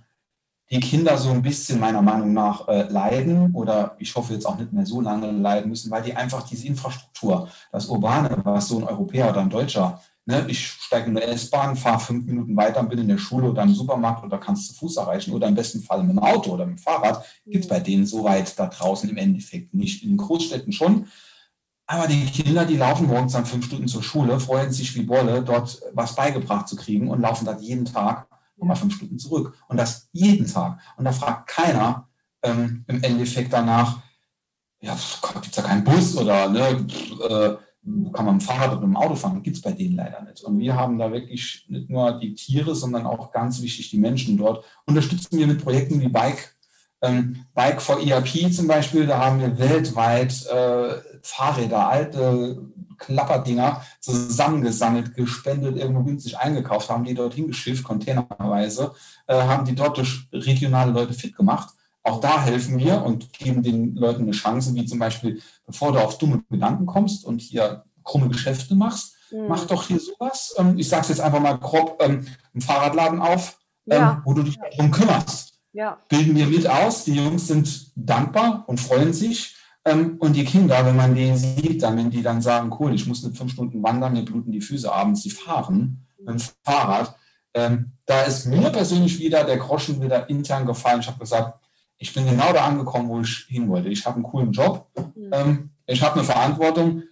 die Kinder so ein bisschen meiner Meinung nach äh, leiden oder ich hoffe jetzt auch nicht mehr so lange leiden müssen, weil die einfach diese Infrastruktur, das Urbane, was so ein Europäer oder ein Deutscher Ne, ich steige in der S-Bahn, fahre fünf Minuten weiter, bin in der Schule oder im Supermarkt oder kannst zu Fuß erreichen oder im besten Fall mit dem Auto oder mit dem Fahrrad. Gibt es bei denen so weit da draußen im Endeffekt nicht. In den Großstädten schon. Aber die Kinder, die laufen morgens dann fünf Stunden zur Schule, freuen sich wie Bolle, dort was beigebracht zu kriegen und laufen dann jeden Tag nochmal fünf Stunden zurück. Und das jeden Tag. Und da fragt keiner ähm, im Endeffekt danach, ja, gibt es da keinen Bus oder ne, äh, kann man mit dem Fahrrad oder mit dem Auto fahren, gibt es bei denen leider nicht. Und wir haben da wirklich nicht nur die Tiere, sondern auch ganz wichtig die Menschen dort. Unterstützen wir mit Projekten wie Bike, ähm, Bike for ERP zum Beispiel, da haben wir weltweit äh, Fahrräder, alte Klapperdinger zusammengesammelt, gespendet, irgendwo günstig eingekauft, haben die dort hingeschifft, containerweise, äh, haben die dort durch regionale Leute fit gemacht. Auch da helfen wir und geben den Leuten eine Chance, wie zum Beispiel bevor du auf dumme Gedanken kommst und hier krumme Geschäfte machst, mhm. mach doch hier sowas. Ähm, ich sage es jetzt einfach mal grob, ähm, einen Fahrradladen auf, ähm, ja. wo du dich darum kümmerst. Ja. Bilden wir mit aus. Die Jungs sind dankbar und freuen sich. Ähm, und die Kinder, wenn man die sieht, dann, wenn die dann sagen, cool, ich muss nicht fünf Stunden wandern, mir bluten die Füße abends, die fahren mit dem Fahrrad. Ähm, da ist mir persönlich wieder der Groschen wieder intern gefallen. Ich habe gesagt, ich bin genau da angekommen, wo ich hin wollte. Ich habe einen coolen Job, mhm. ähm, ich habe eine Verantwortung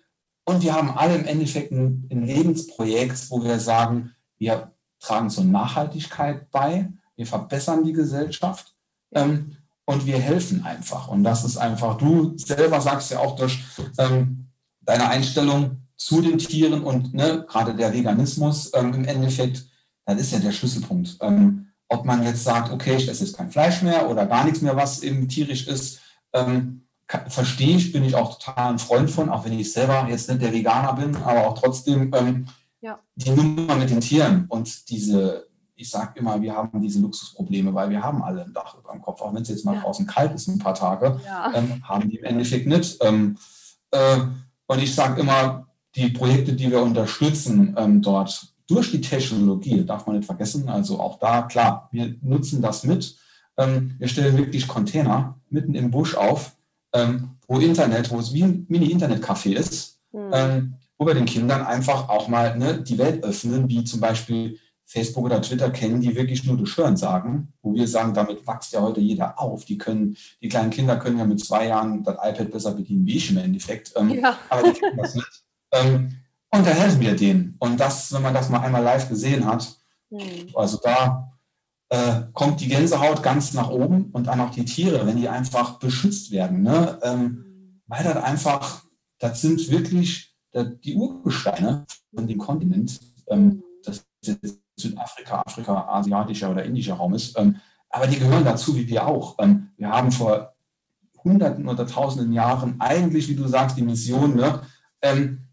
und wir haben alle im Endeffekt ein, ein, Lebensprojekt, wo wir sagen, wir tragen zur Nachhaltigkeit bei, wir verbessern die Gesellschaft ähm, und wir helfen einfach. Und das ist einfach, du selber sagst ja auch durch ähm, deine Einstellung zu den Tieren und ne, gerade der Veganismus ähm, im Endeffekt, das ist ja der Schlüsselpunkt. Ähm, ob man jetzt sagt, okay, ich esse jetzt kein Fleisch mehr oder gar nichts mehr, was eben tierisch ist, ähm, verstehe ich, bin ich auch total ein Freund von, auch wenn ich selber jetzt nicht der Veganer bin, aber auch trotzdem ähm, ja. die Nummer mit den Tieren und diese, ich sage immer, wir haben diese Luxusprobleme, weil wir haben alle ein Dach über dem Kopf, auch wenn es jetzt mal ja. draußen kalt ist, ein paar Tage, ja. ähm, haben die im Endeffekt nicht. Ähm, äh, und ich sage immer, die Projekte, die wir unterstützen ähm, dort, durch die Technologie, darf man nicht vergessen, also auch da, klar, wir nutzen das mit. Ähm, wir stellen wirklich Container mitten im Busch auf, ähm, wo Internet, wo es wie ein Mini-Internet-Café ist, mhm. wo wir den Kindern einfach auch mal ne, die Welt öffnen, wie zum Beispiel Facebook oder Twitter kennen, die wirklich nur durch Hören sagen, wo wir sagen, damit wächst ja heute jeder auf. Die können, die kleinen Kinder können ja mit zwei Jahren das iPad besser bedienen wie ich im Endeffekt. Ähm, ja. Aber die kennen das nicht. Ähm, helfen wir denen. Und das, wenn man das mal einmal live gesehen hat, mhm. also da äh, kommt die Gänsehaut ganz nach oben und dann auch die Tiere, wenn die einfach beschützt werden. Ne? Ähm, weil das einfach, das sind wirklich die Urgesteine von dem Kontinent, ähm, hm. das jetzt Südafrika, Afrika, asiatischer oder indischer Raum ist. Ähm, aber die gehören dazu, wie wir auch. Ähm, wir haben vor Hunderten oder Tausenden Jahren eigentlich, wie du sagst, die Mission, ne, ähm,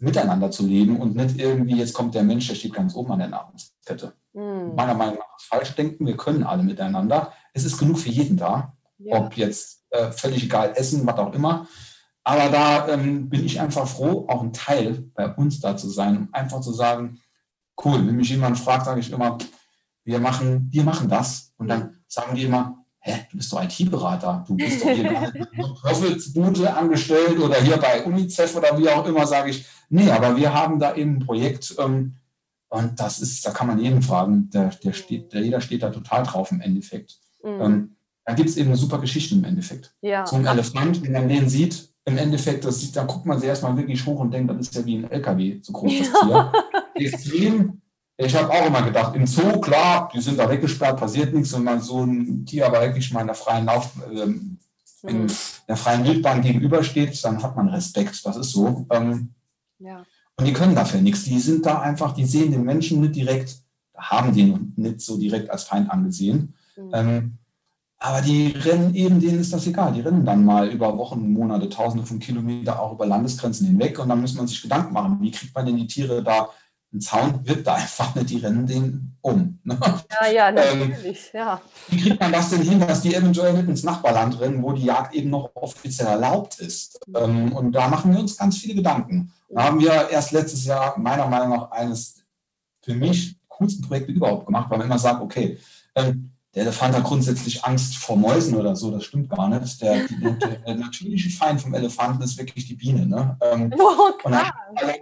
miteinander zu leben und nicht irgendwie, jetzt kommt der Mensch, der steht ganz oben an der Nahrungskette. Mhm. Meiner Meinung nach ist falsch denken, wir können alle miteinander. Es ist genug für jeden da, ja. ob jetzt äh, völlig egal essen, was auch immer. Aber da ähm, bin ich einfach froh, auch ein Teil bei uns da zu sein, um einfach zu sagen, cool, wenn mich jemand fragt, sage ich immer, wir machen, wir machen das. Und dann sagen die immer, hä, du bist doch IT-Berater, du bist doch hier Profitsbude angestellt oder hier bei UNICEF oder wie auch immer, sage ich, nee, aber wir haben da eben ein Projekt ähm, und das ist, da kann man jeden fragen, der, der steht, der, jeder steht da total drauf im Endeffekt. Mhm. Ähm, da gibt es eben eine super Geschichte im Endeffekt. Ja. So ein Elefant, wenn man den sieht, im Endeffekt, das sieht, da guckt man sich erstmal wirklich hoch und denkt, das ist ja wie ein LKW, so groß das Tier. Extrem ich habe auch immer gedacht, im Zoo, klar, die sind da weggesperrt, passiert nichts. Wenn man so ein Tier aber wirklich mal in der freien Lauf, ähm, in der freien Wildbahn gegenübersteht, dann hat man Respekt. Das ist so. Ähm, ja. Und die können dafür nichts. Die sind da einfach, die sehen den Menschen nicht direkt, haben den nicht so direkt als Feind angesehen. Mhm. Ähm, aber die rennen eben, denen ist das egal. Die rennen dann mal über Wochen, Monate, Tausende von Kilometern auch über Landesgrenzen hinweg. Und dann muss man sich Gedanken machen, wie kriegt man denn die Tiere da ein Zaun wird da einfach nicht, die rennen den um. Ne? Ja, ja, ähm, natürlich, ähm, ja. Wie kriegt man das denn hin, dass die eventuell nicht ins Nachbarland rennen, wo die Jagd eben noch offiziell erlaubt ist? Ähm, und da machen wir uns ganz viele Gedanken. Da haben wir erst letztes Jahr meiner Meinung nach eines für mich coolsten Projekte überhaupt gemacht, weil man immer sagt, okay, ähm, der Elefant hat grundsätzlich Angst vor Mäusen oder so, das stimmt gar nicht. Der, der, der natürliche Feind vom Elefanten ist wirklich die Biene. Ne? Ähm, oh, und dann,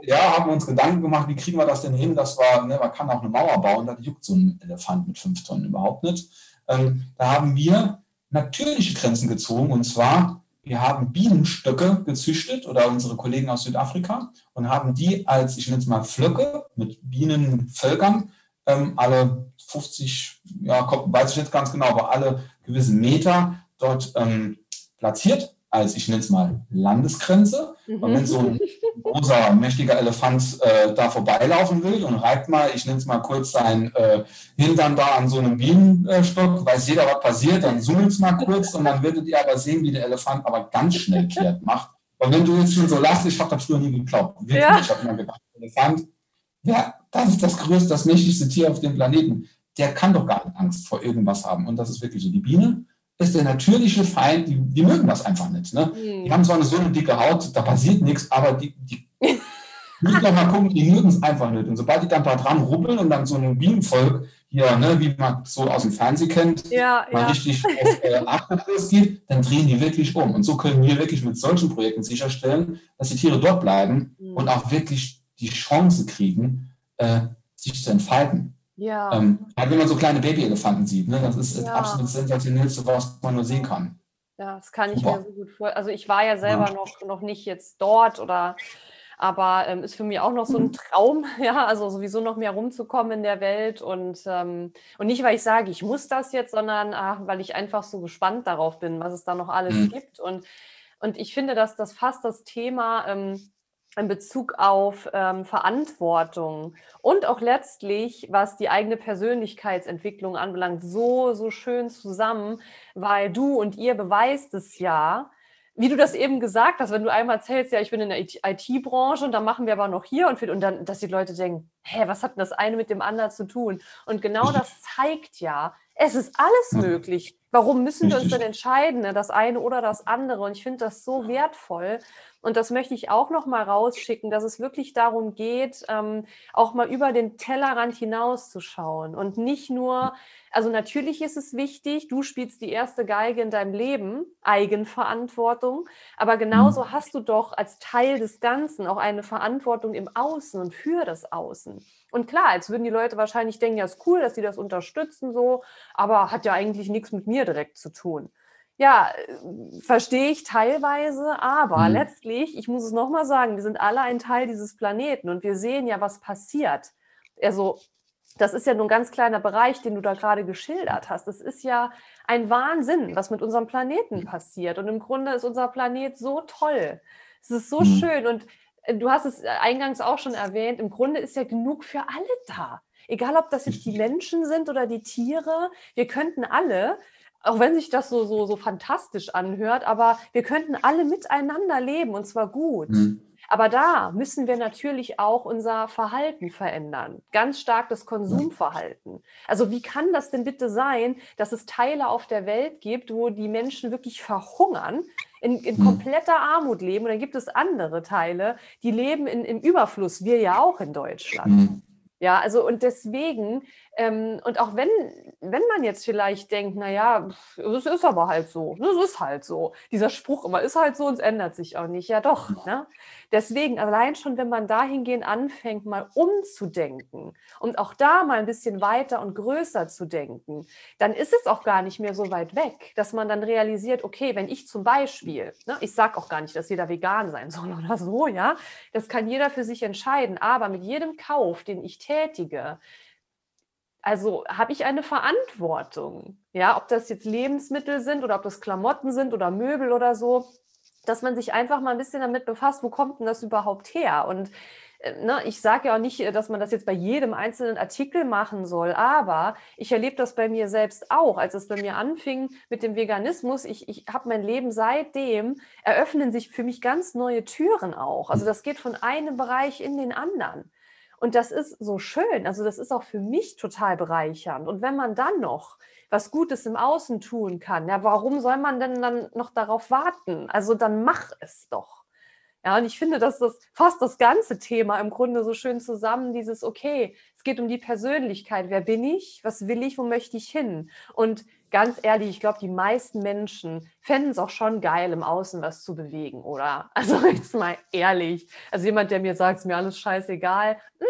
ja, haben wir uns Gedanken gemacht, wie kriegen wir das denn hin, dass wir, ne, man kann auch eine Mauer bauen, da juckt so ein Elefant mit fünf Tonnen überhaupt nicht. Ähm, da haben wir natürliche Grenzen gezogen und zwar, wir haben Bienenstöcke gezüchtet oder unsere Kollegen aus Südafrika und haben die als, ich nenne es mal Flöcke mit Bienenvölkern ähm, alle 50, ja, weiß ich jetzt ganz genau, aber alle gewissen Meter dort ähm, platziert, als ich nenne es mal Landesgrenze. Mhm. Und wenn so ein großer, mächtiger Elefant äh, da vorbeilaufen will und reibt mal, ich nenne es mal kurz sein äh, Hintern da an so einem Bienenstock, weiß jeder, was passiert, dann zoomelt es mal kurz und dann werdet ihr aber sehen, wie der Elefant aber ganz schnell kehrt macht. Und wenn du jetzt schon so lachst, ich habe das früher nie geglaubt. Wirklich, ja. ich habe immer gedacht, Elefant, ja, das ist das größte, das mächtigste Tier auf dem Planeten. Der kann doch gar nicht Angst vor irgendwas haben. Und das ist wirklich so. Die Biene ist der natürliche Feind, die, die mögen das einfach nicht. Ne? Mhm. Die haben zwar eine so eine dicke Haut, da passiert nichts, aber die, die müssen doch mal gucken, die mögen es einfach nicht. Und sobald die dann da dran ruppeln und dann so ein Bienenvolk hier, ne, wie man so aus dem Fernsehen kennt, ja, mal ja. richtig auf äh, Achterkurs geht, dann drehen die wirklich um. Und so können wir wirklich mit solchen Projekten sicherstellen, dass die Tiere dort bleiben mhm. und auch wirklich die Chance kriegen, äh, sich zu entfalten. Ja. Ähm, halt, wenn man so kleine Babyelefanten sieht, ne? das ist ja. das absolut sensationellste, was man nur sehen kann. Ja, das kann ich Super. mir so gut vorstellen. Also ich war ja selber ja. Noch, noch nicht jetzt dort oder aber ähm, ist für mich auch noch so ein mhm. Traum, ja, also sowieso noch mehr rumzukommen in der Welt und, ähm, und nicht, weil ich sage, ich muss das jetzt, sondern ach, weil ich einfach so gespannt darauf bin, was es da noch alles mhm. gibt und, und ich finde, dass das fast das Thema ähm, in Bezug auf ähm, Verantwortung und auch letztlich, was die eigene Persönlichkeitsentwicklung anbelangt, so, so schön zusammen, weil du und ihr beweist es ja, wie du das eben gesagt hast, wenn du einmal erzählst, ja, ich bin in der IT-Branche und dann machen wir aber noch hier und, und dann, dass die Leute denken, hä, was hat denn das eine mit dem anderen zu tun? Und genau das zeigt ja, es ist alles möglich. Warum müssen wir uns denn entscheiden, ne, das eine oder das andere? Und ich finde das so wertvoll. Und das möchte ich auch noch mal rausschicken, dass es wirklich darum geht, ähm, auch mal über den Tellerrand hinauszuschauen und nicht nur, also natürlich ist es wichtig, du spielst die erste Geige in deinem Leben, Eigenverantwortung, aber genauso mhm. hast du doch als Teil des Ganzen auch eine Verantwortung im Außen und für das Außen. Und klar, jetzt würden die Leute wahrscheinlich denken, ja, ist cool, dass sie das unterstützen so, aber hat ja eigentlich nichts mit mir direkt zu tun. Ja, verstehe ich teilweise, aber mhm. letztlich, ich muss es nochmal sagen, wir sind alle ein Teil dieses Planeten und wir sehen ja, was passiert. Also, das ist ja nur ein ganz kleiner Bereich, den du da gerade geschildert hast. Das ist ja ein Wahnsinn, was mit unserem Planeten passiert. Und im Grunde ist unser Planet so toll. Es ist so mhm. schön. Und äh, du hast es eingangs auch schon erwähnt, im Grunde ist ja genug für alle da. Egal, ob das jetzt die Menschen sind oder die Tiere, wir könnten alle auch wenn sich das so, so, so fantastisch anhört, aber wir könnten alle miteinander leben und zwar gut. Mhm. Aber da müssen wir natürlich auch unser Verhalten verändern. Ganz stark das Konsumverhalten. Also wie kann das denn bitte sein, dass es Teile auf der Welt gibt, wo die Menschen wirklich verhungern, in, in mhm. kompletter Armut leben? Und dann gibt es andere Teile, die leben in, im Überfluss. Wir ja auch in Deutschland. Mhm. Ja, also und deswegen, ähm, und auch wenn, wenn man jetzt vielleicht denkt, naja, es ist aber halt so, ne, es ist halt so. Dieser Spruch immer ist halt so und es ändert sich auch nicht. Ja, doch. Ne? Deswegen, allein schon, wenn man dahingehend anfängt, mal umzudenken und auch da mal ein bisschen weiter und größer zu denken, dann ist es auch gar nicht mehr so weit weg, dass man dann realisiert, okay, wenn ich zum Beispiel, ne, ich sage auch gar nicht, dass jeder vegan sein soll oder so, ja, das kann jeder für sich entscheiden, aber mit jedem Kauf, den ich tätige, also habe ich eine Verantwortung, ja, ob das jetzt Lebensmittel sind oder ob das Klamotten sind oder Möbel oder so, dass man sich einfach mal ein bisschen damit befasst, wo kommt denn das überhaupt her? Und äh, ne, ich sage ja auch nicht, äh, dass man das jetzt bei jedem einzelnen Artikel machen soll, aber ich erlebe das bei mir selbst auch, als es bei mir anfing mit dem Veganismus. Ich, ich habe mein Leben seitdem, eröffnen sich für mich ganz neue Türen auch. Also das geht von einem Bereich in den anderen. Und das ist so schön. Also das ist auch für mich total bereichernd. Und wenn man dann noch was Gutes im Außen tun kann, ja, warum soll man denn dann noch darauf warten? Also dann mach es doch. Ja, und ich finde, dass das fasst das ganze Thema im Grunde so schön zusammen, dieses, okay, es geht um die Persönlichkeit. Wer bin ich? Was will ich? Wo möchte ich hin? Und ganz ehrlich, ich glaube, die meisten Menschen fänden es auch schon geil, im Außen was zu bewegen, oder? Also jetzt mal ehrlich. Also jemand, der mir sagt, es mir alles scheißegal, mh, hm,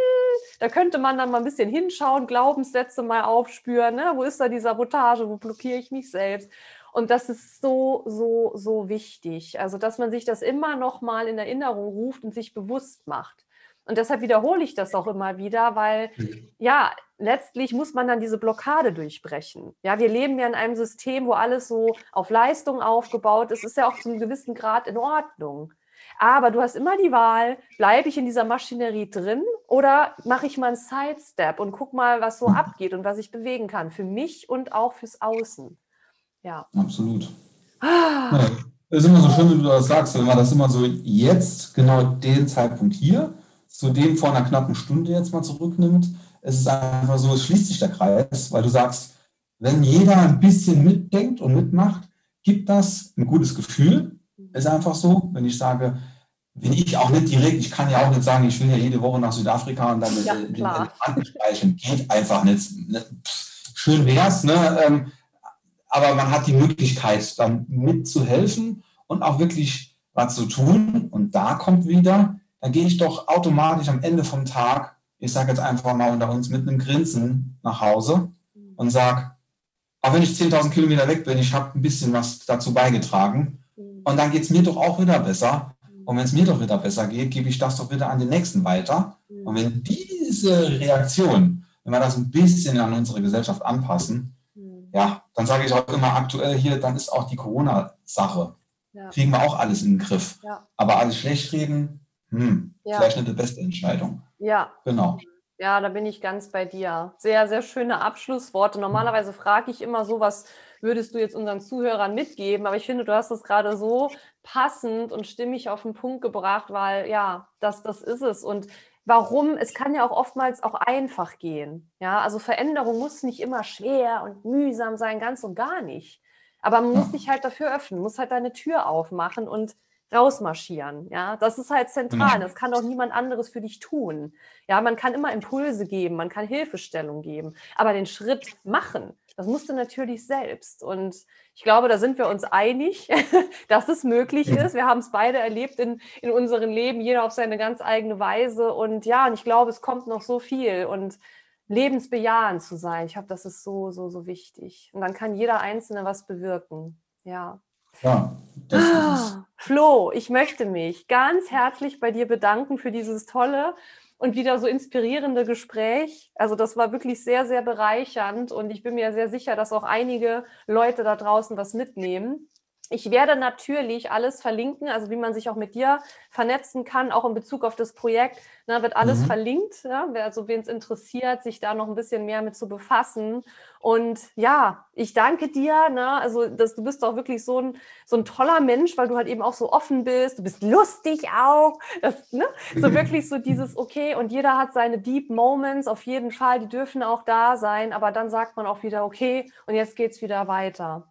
da könnte man dann mal ein bisschen hinschauen, Glaubenssätze mal aufspüren. Ne? Wo ist da die Sabotage? Wo blockiere ich mich selbst? Und das ist so, so, so wichtig. Also, dass man sich das immer noch mal in Erinnerung ruft und sich bewusst macht. Und deshalb wiederhole ich das auch immer wieder, weil mhm. ja, letztlich muss man dann diese Blockade durchbrechen. Ja, wir leben ja in einem System, wo alles so auf Leistung aufgebaut ist. Ist ja auch zu einem gewissen Grad in Ordnung. Aber du hast immer die Wahl, bleibe ich in dieser Maschinerie drin oder mache ich mal einen Sidestep und guck mal, was so mhm. abgeht und was ich bewegen kann, für mich und auch fürs Außen. Ja. Absolut. Ah. Ja, es ist immer so schön, wie du das sagst, wenn man das immer so jetzt, genau den Zeitpunkt hier, zu dem vor einer knappen Stunde jetzt mal zurücknimmt. Es ist einfach so, es schließt sich der Kreis, weil du sagst, wenn jeder ein bisschen mitdenkt und mitmacht, gibt das ein gutes Gefühl. Ist einfach so, wenn ich sage, bin ich auch nicht direkt, ich kann ja auch nicht sagen, ich will ja jede Woche nach Südafrika und dann ja, den Elefanten streichen. Geht einfach nicht. Schön wär's, ne? Aber man hat die Möglichkeit, dann mitzuhelfen und auch wirklich was zu tun. Und da kommt wieder, dann gehe ich doch automatisch am Ende vom Tag, ich sage jetzt einfach mal unter uns, mit einem Grinsen nach Hause und sage, auch wenn ich 10.000 Kilometer weg bin, ich habe ein bisschen was dazu beigetragen. Und dann geht es mir doch auch wieder besser. Und wenn es mir doch wieder besser geht, gebe ich das doch wieder an den Nächsten weiter. Und wenn diese Reaktion, wenn wir das ein bisschen an unsere Gesellschaft anpassen, ja, dann sage ich auch immer aktuell hier, dann ist auch die Corona-Sache. Ja. Kriegen wir auch alles in den Griff. Ja. Aber alles schlecht reden, hm, vielleicht nicht die beste Entscheidung. Ja. Genau. Ja, da bin ich ganz bei dir. Sehr, sehr schöne Abschlussworte. Normalerweise frage ich immer so, was würdest du jetzt unseren Zuhörern mitgeben? Aber ich finde, du hast es gerade so passend und stimmig auf den Punkt gebracht, weil ja, das, das ist es. Und warum, es kann ja auch oftmals auch einfach gehen. Ja, also Veränderung muss nicht immer schwer und mühsam sein, ganz und gar nicht. Aber man muss sich halt dafür öffnen, muss halt deine Tür aufmachen und rausmarschieren. Ja, das ist halt zentral. Das kann auch niemand anderes für dich tun. Ja, man kann immer Impulse geben, man kann Hilfestellung geben, aber den Schritt machen, das musst du natürlich selbst. Und ich glaube, da sind wir uns einig, dass es möglich ist. Wir haben es beide erlebt in, in unserem Leben, jeder auf seine ganz eigene Weise. Und ja, und ich glaube, es kommt noch so viel. Und lebensbejahend zu sein, ich glaube, das ist so, so, so wichtig. Und dann kann jeder Einzelne was bewirken. Ja. Ja, das ist es. Ah, Flo, ich möchte mich ganz herzlich bei dir bedanken für dieses tolle und wieder so inspirierende Gespräch. Also das war wirklich sehr, sehr bereichernd und ich bin mir sehr sicher, dass auch einige Leute da draußen was mitnehmen. Ich werde natürlich alles verlinken, also wie man sich auch mit dir vernetzen kann, auch in Bezug auf das Projekt, ne, wird alles mhm. verlinkt. Ne, also wen es interessiert, sich da noch ein bisschen mehr mit zu befassen. Und ja, ich danke dir. Ne, also dass du bist auch wirklich so ein, so ein toller Mensch, weil du halt eben auch so offen bist. Du bist lustig auch. Das, ne, so wirklich so dieses, okay, und jeder hat seine Deep Moments, auf jeden Fall, die dürfen auch da sein, aber dann sagt man auch wieder, okay, und jetzt geht es wieder weiter.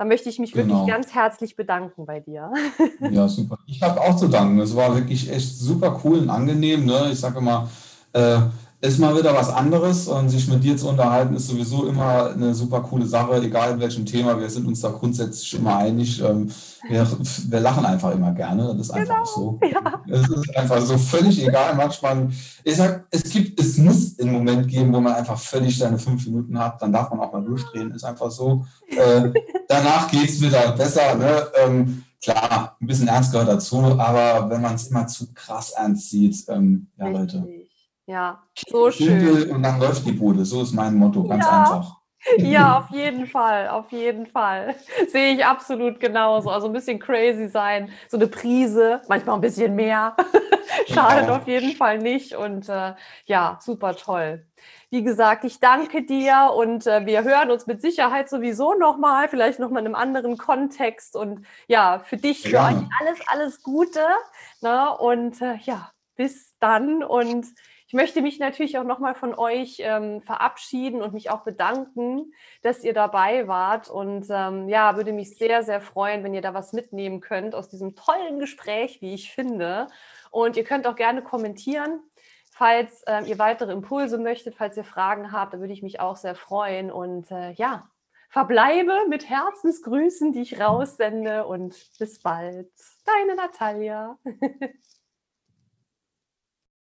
Da möchte ich mich genau. wirklich ganz herzlich bedanken bei dir. Ja, super. Ich habe auch zu danken. Es war wirklich echt super cool und angenehm. Ne? Ich sage immer, äh, ist mal wieder was anderes und sich mit dir zu unterhalten ist sowieso immer eine super coole Sache, egal in welchem Thema. Wir sind uns da grundsätzlich immer einig. Ähm, wir, wir lachen einfach immer gerne. Das ist einfach genau. so. Ja. Es ist einfach so völlig egal. Manchmal, ich sag, es gibt, es muss einen Moment geben, wo man einfach völlig seine fünf Minuten hat. Dann darf man auch mal durchdrehen. Ist einfach so. Äh, danach geht es wieder besser. Ne? Ähm, klar, ein bisschen Ernst gehört dazu, aber wenn man es immer zu krass ernst sieht, ähm, ja, Leute ja, so schön. Und dann läuft die Bude. So ist mein Motto, ganz ja. einfach. Ja, auf jeden Fall, auf jeden Fall. Sehe ich absolut genauso. Also ein bisschen crazy sein, so eine Prise, manchmal ein bisschen mehr. Schadet genau. auf jeden Fall nicht und äh, ja, super toll. Wie gesagt, ich danke dir und äh, wir hören uns mit Sicherheit sowieso nochmal, vielleicht nochmal in einem anderen Kontext und ja, für dich, für ja. euch alles, alles Gute ne? und äh, ja, bis dann und ich möchte mich natürlich auch nochmal von euch ähm, verabschieden und mich auch bedanken, dass ihr dabei wart. Und ähm, ja, würde mich sehr, sehr freuen, wenn ihr da was mitnehmen könnt aus diesem tollen Gespräch, wie ich finde. Und ihr könnt auch gerne kommentieren, falls äh, ihr weitere Impulse möchtet, falls ihr Fragen habt, da würde ich mich auch sehr freuen. Und äh, ja, verbleibe mit Herzensgrüßen, die ich raussende und bis bald. Deine Natalia.